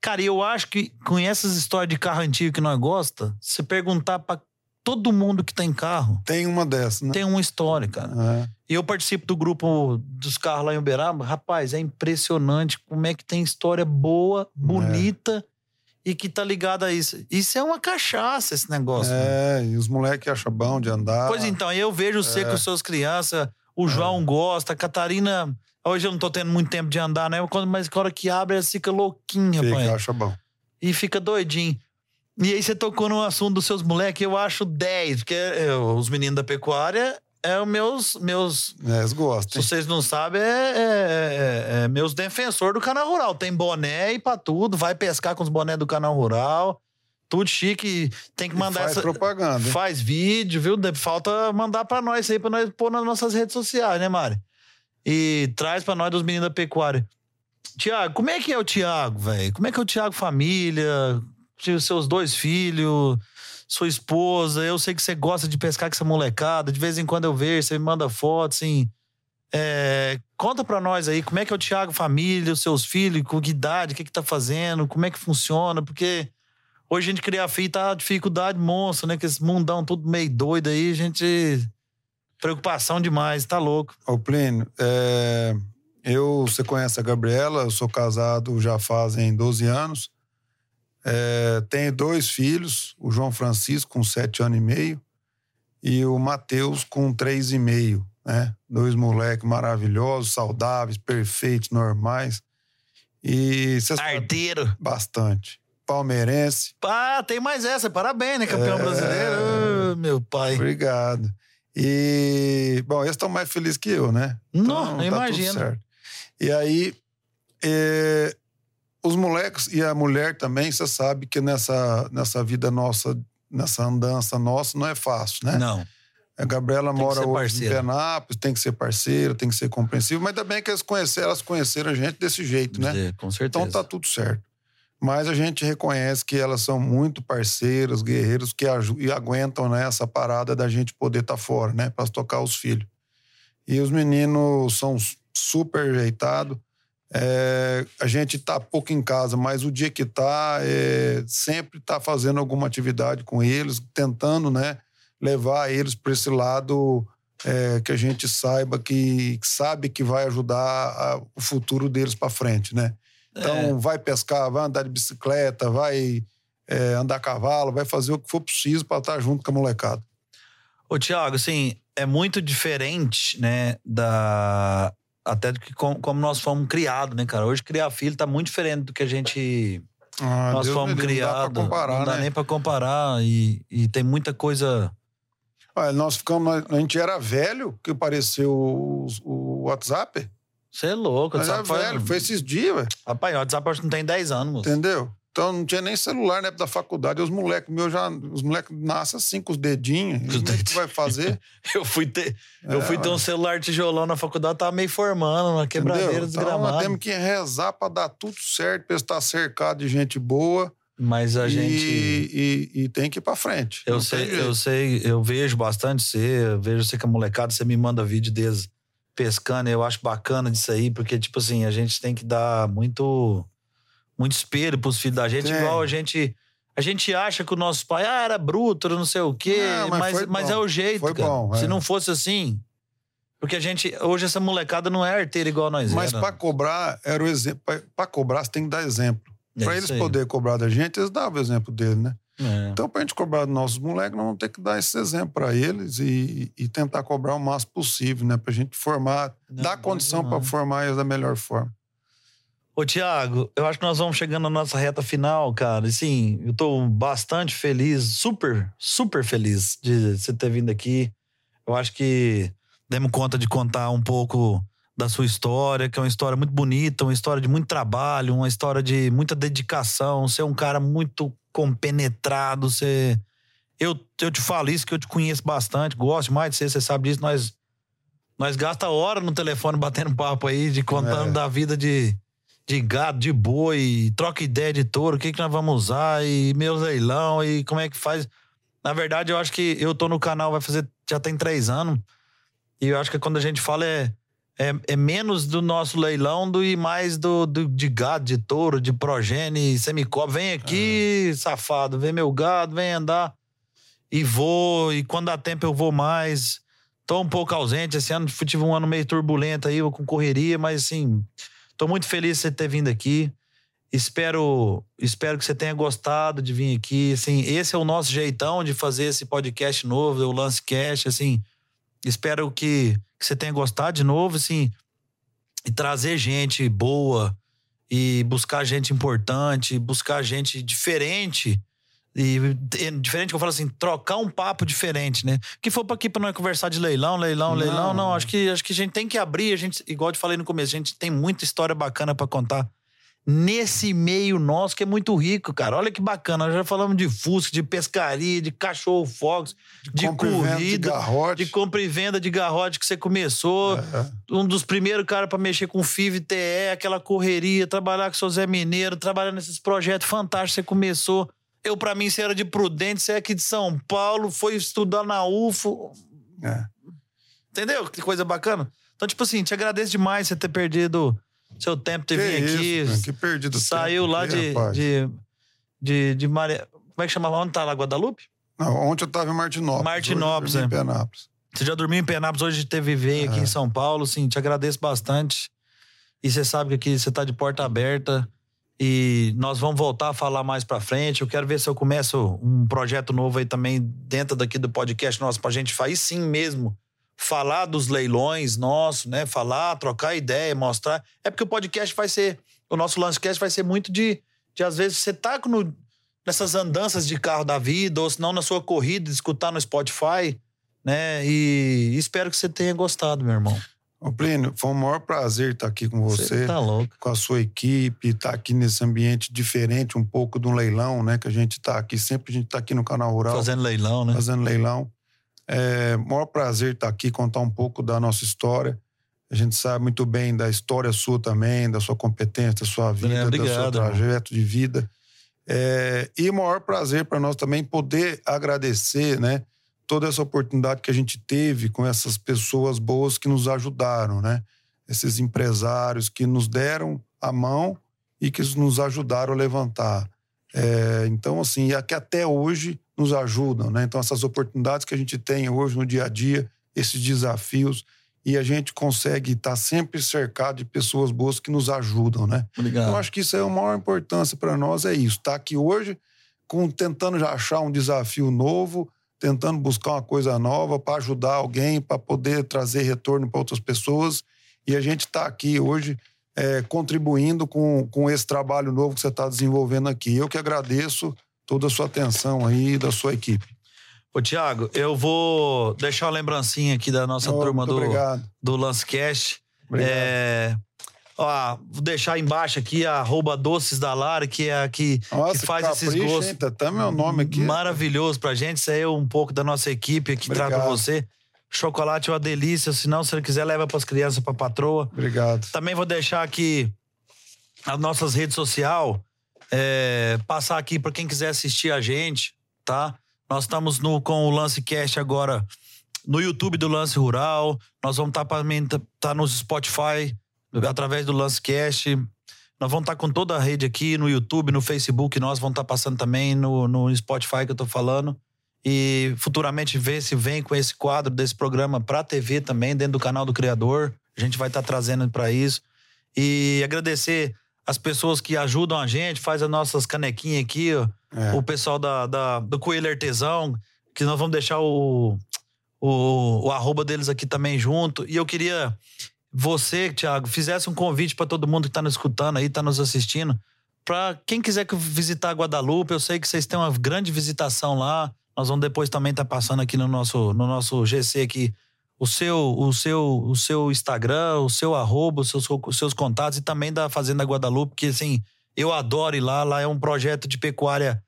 Cara, eu acho que com essas histórias de carro antigo que nós gosta, se perguntar pra todo mundo que tem carro, Tem uma dessas, né? tem uma história, cara. É. E eu participo do grupo dos carros lá em Uberaba. Rapaz, é impressionante como é que tem história boa, bonita e que tá ligada a isso. Isso é uma cachaça, esse negócio. né? É, e os moleques acham bom de andar. Pois então, eu vejo você com suas crianças, o João gosta, a Catarina. Hoje eu não tô tendo muito tempo de andar, né? Mas na hora que abre, ela fica louquinha. Fica, acha bom. E fica doidinho. E aí você tocou no assunto dos seus moleques, eu acho 10, porque é, os meninos da pecuária é os meus, meus É, eles gostam. se vocês não sabem, é, é- é- é meus defensores do canal rural. Tem boné e pra tudo, vai pescar com os bonés do canal rural. Tudo chique. Tem que E mandar faz essa. propaganda. hein? Faz vídeo, viu? Falta mandar pra nós aí, pra nós pôr nas nossas redes sociais, né, Mari? E traz pra nós dos meninos da pecuária. Tiago, como é que é o Tiago, velho? Como é que é o Tiago família? Os seus dois filhos, sua esposa. Eu sei que você gosta de pescar com essa molecada. De vez em quando eu vejo, você me manda foto, assim. É, conta pra nós aí, como é que é o Tiago família, os seus filhos, com que idade, o que que tá fazendo, como é que funciona, porque hoje a gente criar filho tá uma dificuldade monstra, né? Que esse mundão tudo meio doido aí, a gente... Preocupação demais, tá louco. Ô, Plínio, é, eu, você conhece a Gabriela, eu sou casado já fazem 12 anos. É, tenho dois filhos, o João Francisco com 7 anos e meio e o Matheus com 3 e meio, né? Dois moleques maravilhosos, saudáveis, perfeitos, normais. E você sabe Arteiro. bastante. Palmeirense, Ah, tem mais essa, parabéns, né? Campeão É. brasileiro. Ah, meu pai. obrigado. E, bom, eles estão mais felizes que eu, né? Não, tá tudo imagina. certo. E aí, é, os moleques e a mulher também, você sabe que nessa, nessa vida nossa, nessa andança nossa, não é fácil, né? Não. A Gabriela Tem mora hoje em Penápolis, tem que ser parceira, tem que ser compreensivo, mas ainda bem que elas conheceram, elas conheceram a gente desse jeito, né? É, com certeza. Então tá tudo certo. Mas a gente reconhece que elas são muito parceiras, guerreiros, que e aguentam né, essa parada da gente poder estar fora, né? Para tocar os filhos. E os meninos são super ajeitados. É, a gente tá pouco em casa, mas o dia que tá, é, sempre tá fazendo alguma atividade com eles, tentando, né? Levar eles para esse lado é, que a gente saiba que, que sabe que vai ajudar a- o futuro deles para frente, né? Então, É. vai pescar, vai andar de bicicleta, vai é, andar a cavalo, vai fazer o que for preciso para estar junto com a molecada. Ô, Tiago, assim, é muito diferente, né, da... Até do que com- como nós fomos criados, né, cara? Hoje criar filho tá muito diferente do que a gente... Ah, nós Deus fomos criados. Não dá comparar, não dá né? nem pra comparar. E, e tem muita coisa... Olha, nós ficamos, a gente era velho que apareceu o, o WhatsApp. Você é louco. Era sabe? Foi- velho, foi esses dias, velho. Rapaz, o WhatsApp acho que não tem 10 anos, moço. Entendeu? Então não tinha nem celular na época da faculdade. Os moleques meus já. Os moleques nascem assim com os dedinhos. Os é que tu vai fazer? Eu fui ter, eu É, fui ter um celular tijolão na faculdade, tava meio formando, uma quebradeira Entendeu? Então desgramada. nós temos que rezar para dar tudo certo, para estar cercado de gente boa. Mas a e, gente. E, e tem que ir para frente. Eu sei, eu sei, eu vejo bastante você, eu vejo você com a molecada, você me manda vídeo deles pescando, eu acho bacana disso aí, porque, tipo assim, a gente tem que dar muito, muito espelho pros filhos da gente, Tem. igual a gente. A gente acha que o nosso pai ah, era bruto, não sei o quê, Não, mas mas, mas é o jeito, Foi cara. bom, Se é. não fosse assim. Porque a gente. Hoje essa molecada não é arteira igual nós Mas para cobrar, era o exemplo. Para cobrar, você tem que dar exemplo. É Para eles poderem cobrar da gente, eles davam o exemplo dele, né? É. Então, para a gente cobrar dos nossos moleques, nós vamos ter que dar esse exemplo para eles e, e tentar cobrar o máximo possível, né? Para a gente formar, Não, dar condição para formar eles da melhor forma. Ô, Tiago, eu acho que nós vamos chegando na nossa reta final, cara. Assim, eu tô bastante feliz, super, super feliz de você ter vindo aqui. Eu acho que demos conta de contar um pouco da sua história, que é uma história muito bonita, uma história de muito trabalho, uma história de muita dedicação. Você é um cara muito compenetrado, você... Eu, eu te falo isso, que eu te conheço bastante, gosto mais de você, você sabe disso. Nós, Nós gasta hora no telefone batendo papo aí, de contando é. da vida de, de gado, de boi, troca ideia de touro, o que, que nós vamos usar, e meu leilão, e como é que faz. Na verdade, eu acho que eu tô no canal, vai fazer, já tem três anos. E eu acho que quando a gente fala é, é, é menos do nosso leilão do e mais do, do de gado, de touro, de progênie, semicobre. Vem aqui, é. safado, vem meu gado, vem andar. E vou, e quando dá tempo eu vou mais. Tô um pouco ausente esse ano, tive um ano meio turbulento aí, com correria, mas assim, tô muito feliz de você ter vindo aqui. Espero, espero que você tenha gostado de vir aqui. Assim, esse é o nosso jeitão de fazer esse podcast novo, o Lance Cash. Assim, espero que, que você tenha gostado de novo, assim, e trazer gente boa e buscar gente importante, buscar gente diferente. E, diferente que eu falo assim, trocar um papo diferente, né? Que for para aqui para nós conversar de leilão, leilão, não. leilão, não. Acho que acho que a gente tem que abrir, a gente, igual eu te falei no começo, a gente tem muita história bacana para contar nesse meio nosso que é muito rico, cara. Olha que bacana. Nós já falamos de fusca, de pescaria, de cachorro fox, de, de corrida, de, de compra e venda de garrote que você começou. Um dos primeiros caras para mexer com FIV TE, aquela correria, trabalhar com o seu Zé Mineiro, trabalhar nesses projetos fantásticos que você começou. Eu, para mim, você era de Prudente, você é aqui de São Paulo, foi estudar na UFO. É. Entendeu? Que coisa bacana. Então, tipo assim, te agradeço demais você ter perdido seu tempo ter vindo aqui. Mano, que perdido Saiu lá de, de, de, de Maria. Como é que chamava? Onde tá lá? Guadalupe? Não, ontem eu tava em Martinópolis. Martinópolis, é. Em Penápolis. Você já dormiu em Penápolis, hoje teve veio aqui é. em São Paulo, sim, te agradeço bastante. E você sabe que aqui você tá de porta aberta e nós vamos voltar a falar mais para frente. Eu quero ver se eu começo um projeto novo aí também dentro daqui do podcast nosso pra gente fazer sim mesmo falar dos leilões nossos, né? Falar, trocar ideia, mostrar. É porque o podcast vai ser, o nosso Lancecast vai ser muito de, de às vezes, você tá no, nessas andanças de carro da vida, ou se não na sua corrida, escutar no Spotify, né? E espero que você tenha gostado, meu irmão. Ô, Plínio, foi um maior prazer estar aqui com você. Você tá louco. Com a sua equipe, estar aqui nesse ambiente diferente, um pouco de um leilão, né? Que a gente está aqui, sempre a gente está aqui no canal Rural. Fazendo leilão, né? Fazendo leilão. É maior prazer estar aqui, contar um pouco da nossa história. A gente sabe muito bem da história sua também, da sua competência, da sua vida, é, do seu trajeto de vida. É, e maior prazer para nós também poder agradecer, né? Toda essa oportunidade que a gente teve com essas pessoas boas que nos ajudaram, né? Esses empresários que nos deram a mão e que nos ajudaram a levantar. É, então, assim, é que até hoje nos ajudam, né? Então, essas oportunidades que a gente tem hoje no dia a dia, esses desafios, e a gente consegue estar sempre cercado de pessoas boas que nos ajudam, né? Obrigado. Então, acho que isso é a maior importância para nós, é isso. Estar tá aqui hoje com, tentando já achar um desafio novo, tentando buscar uma coisa nova para ajudar alguém, para poder trazer retorno para outras pessoas. E a gente está aqui hoje é, contribuindo com, com esse trabalho novo que você está desenvolvendo aqui. Eu que agradeço toda a sua atenção aí da sua equipe. Ô, Tiago, eu vou deixar uma lembrancinha aqui da nossa turma do, obrigado. do Lancecast. É, ó, vou deixar embaixo aqui a arroba Doces da Lara, que é a que, nossa, que faz esses gostos. Hein? Tá até meu nome aqui. Maravilhoso pra gente. Isso aí é um pouco da nossa equipe que obrigado. trata você. Chocolate é uma delícia. Se não, se ele quiser, leva pras crianças, pra patroa. Obrigado. Também vou deixar aqui as nossas redes sociais. É, passar aqui para quem quiser assistir a gente, tá? Nós estamos no, com o Lance Cast agora no YouTube do Lance Rural. Nós vamos estar tá, tá, tá no Spotify através do Lance Cast. Nós vamos estar tá com toda a rede aqui no YouTube, no Facebook. Nós vamos estar tá passando também no, no Spotify que eu tô falando. E futuramente ver se vem com esse quadro desse programa para TV também, dentro do canal do Criador. A gente vai estar tá trazendo para isso. E agradecer as pessoas que ajudam a gente, faz as nossas canequinhas aqui, ó. É. O pessoal da, da, do Coelho Artesão, que nós vamos deixar o, o, o arroba deles aqui também junto. E eu queria você, Thiago, fizesse um convite para todo mundo que está nos escutando aí, está nos assistindo. Para quem quiser visitar Guadalupe, eu sei que vocês têm uma grande visitação lá. Nós vamos depois também estar tá passando aqui no nosso, no nosso GC aqui o seu, o seu, o seu Instagram, o seu arroba, os seus, os seus contatos e também da Fazenda Guadalupe, que assim, eu adoro ir lá. Lá é um projeto de pecuária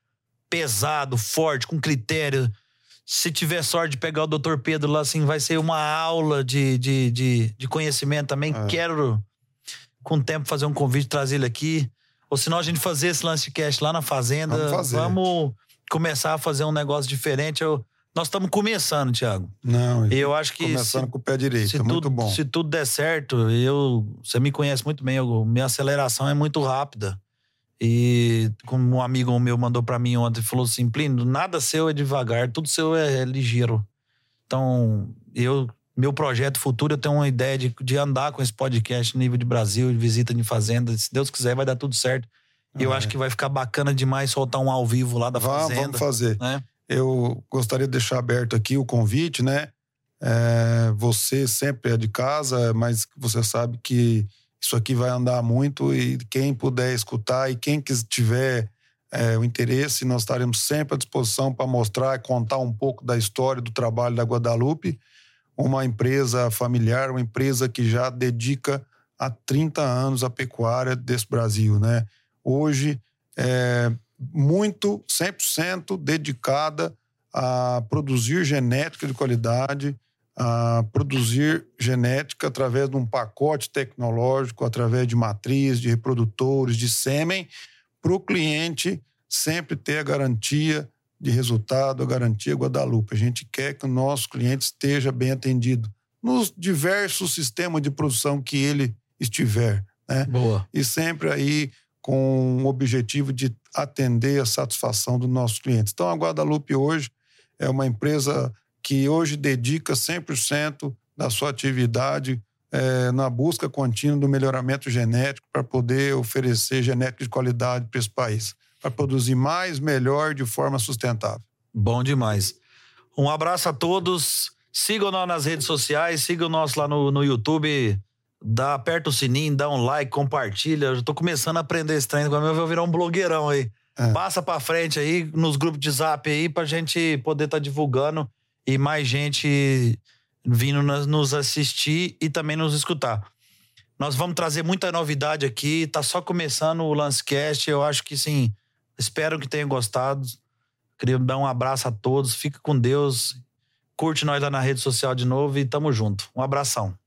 pesado, forte, com critério se tiver sorte de pegar o doutor Pedro lá, assim, vai ser uma aula de, de, de, de conhecimento também. É. Quero, com o tempo, fazer um convite, trazer ele aqui. Ou senão a gente fazer esse lance de cast lá na fazenda. Vamos, fazer. vamos começar a fazer um negócio diferente. Eu, nós estamos começando, Thiago. Não, eu acho que. Começando se, com o pé direito, é muito tudo, bom. Se tudo der certo, eu. Você me conhece muito bem, eu, minha aceleração é muito rápida. E como um amigo meu mandou para mim ontem, falou assim: Plínio, nada seu é devagar, tudo seu é, é ligeiro. Então, eu, meu projeto futuro, eu tenho uma ideia de, de andar com esse podcast nível de Brasil, de visita de fazenda. Se Deus quiser, vai dar tudo certo. E eu acho que vai ficar bacana demais soltar um ao vivo lá da fazenda. Vamos fazer. Né? Eu gostaria de deixar aberto aqui o convite, né? É, você sempre é de casa, mas você sabe que isso aqui vai andar muito e quem puder escutar e quem tiver é, o interesse, nós estaremos sempre à disposição para mostrar contar um pouco da história do trabalho da Guadalupe, uma empresa familiar, uma empresa que já dedica há 30 anos a pecuária desse Brasil, né? Hoje é muito 100% dedicada a produzir genética de qualidade, a produzir genética através de um pacote tecnológico, através de matriz, de reprodutores, de sêmen, para o cliente sempre ter a garantia de resultado, a garantia Guadalupe. A gente quer que o nosso cliente esteja bem atendido nos diversos sistemas de produção que ele estiver. Né? Boa. E sempre aí com o objetivo de atender a satisfação dos nossos clientes. Então, a Guadalupe hoje é uma empresa que hoje dedica 100% da sua atividade é, na busca contínua do melhoramento genético para poder oferecer genética de qualidade para esse país, para produzir mais, melhor, de forma sustentável. Bom demais. Um abraço a todos. Sigam nós nas redes sociais, sigam nós lá no, no YouTube. Dá, aperta o sininho, dá um like, compartilha. Eu já tô começando a aprender esse treino, agora eu vou virar um blogueirão aí. É. Passa pra frente aí nos grupos de zap aí pra gente poder estar tá divulgando e mais gente vindo nos assistir e também nos escutar. Nós vamos trazer muita novidade aqui, tá só começando o Lancecast, eu acho que sim, espero que tenham gostado. Queria dar um abraço a todos, fica com Deus, curte nós lá na rede social de novo e tamo junto. Um abração.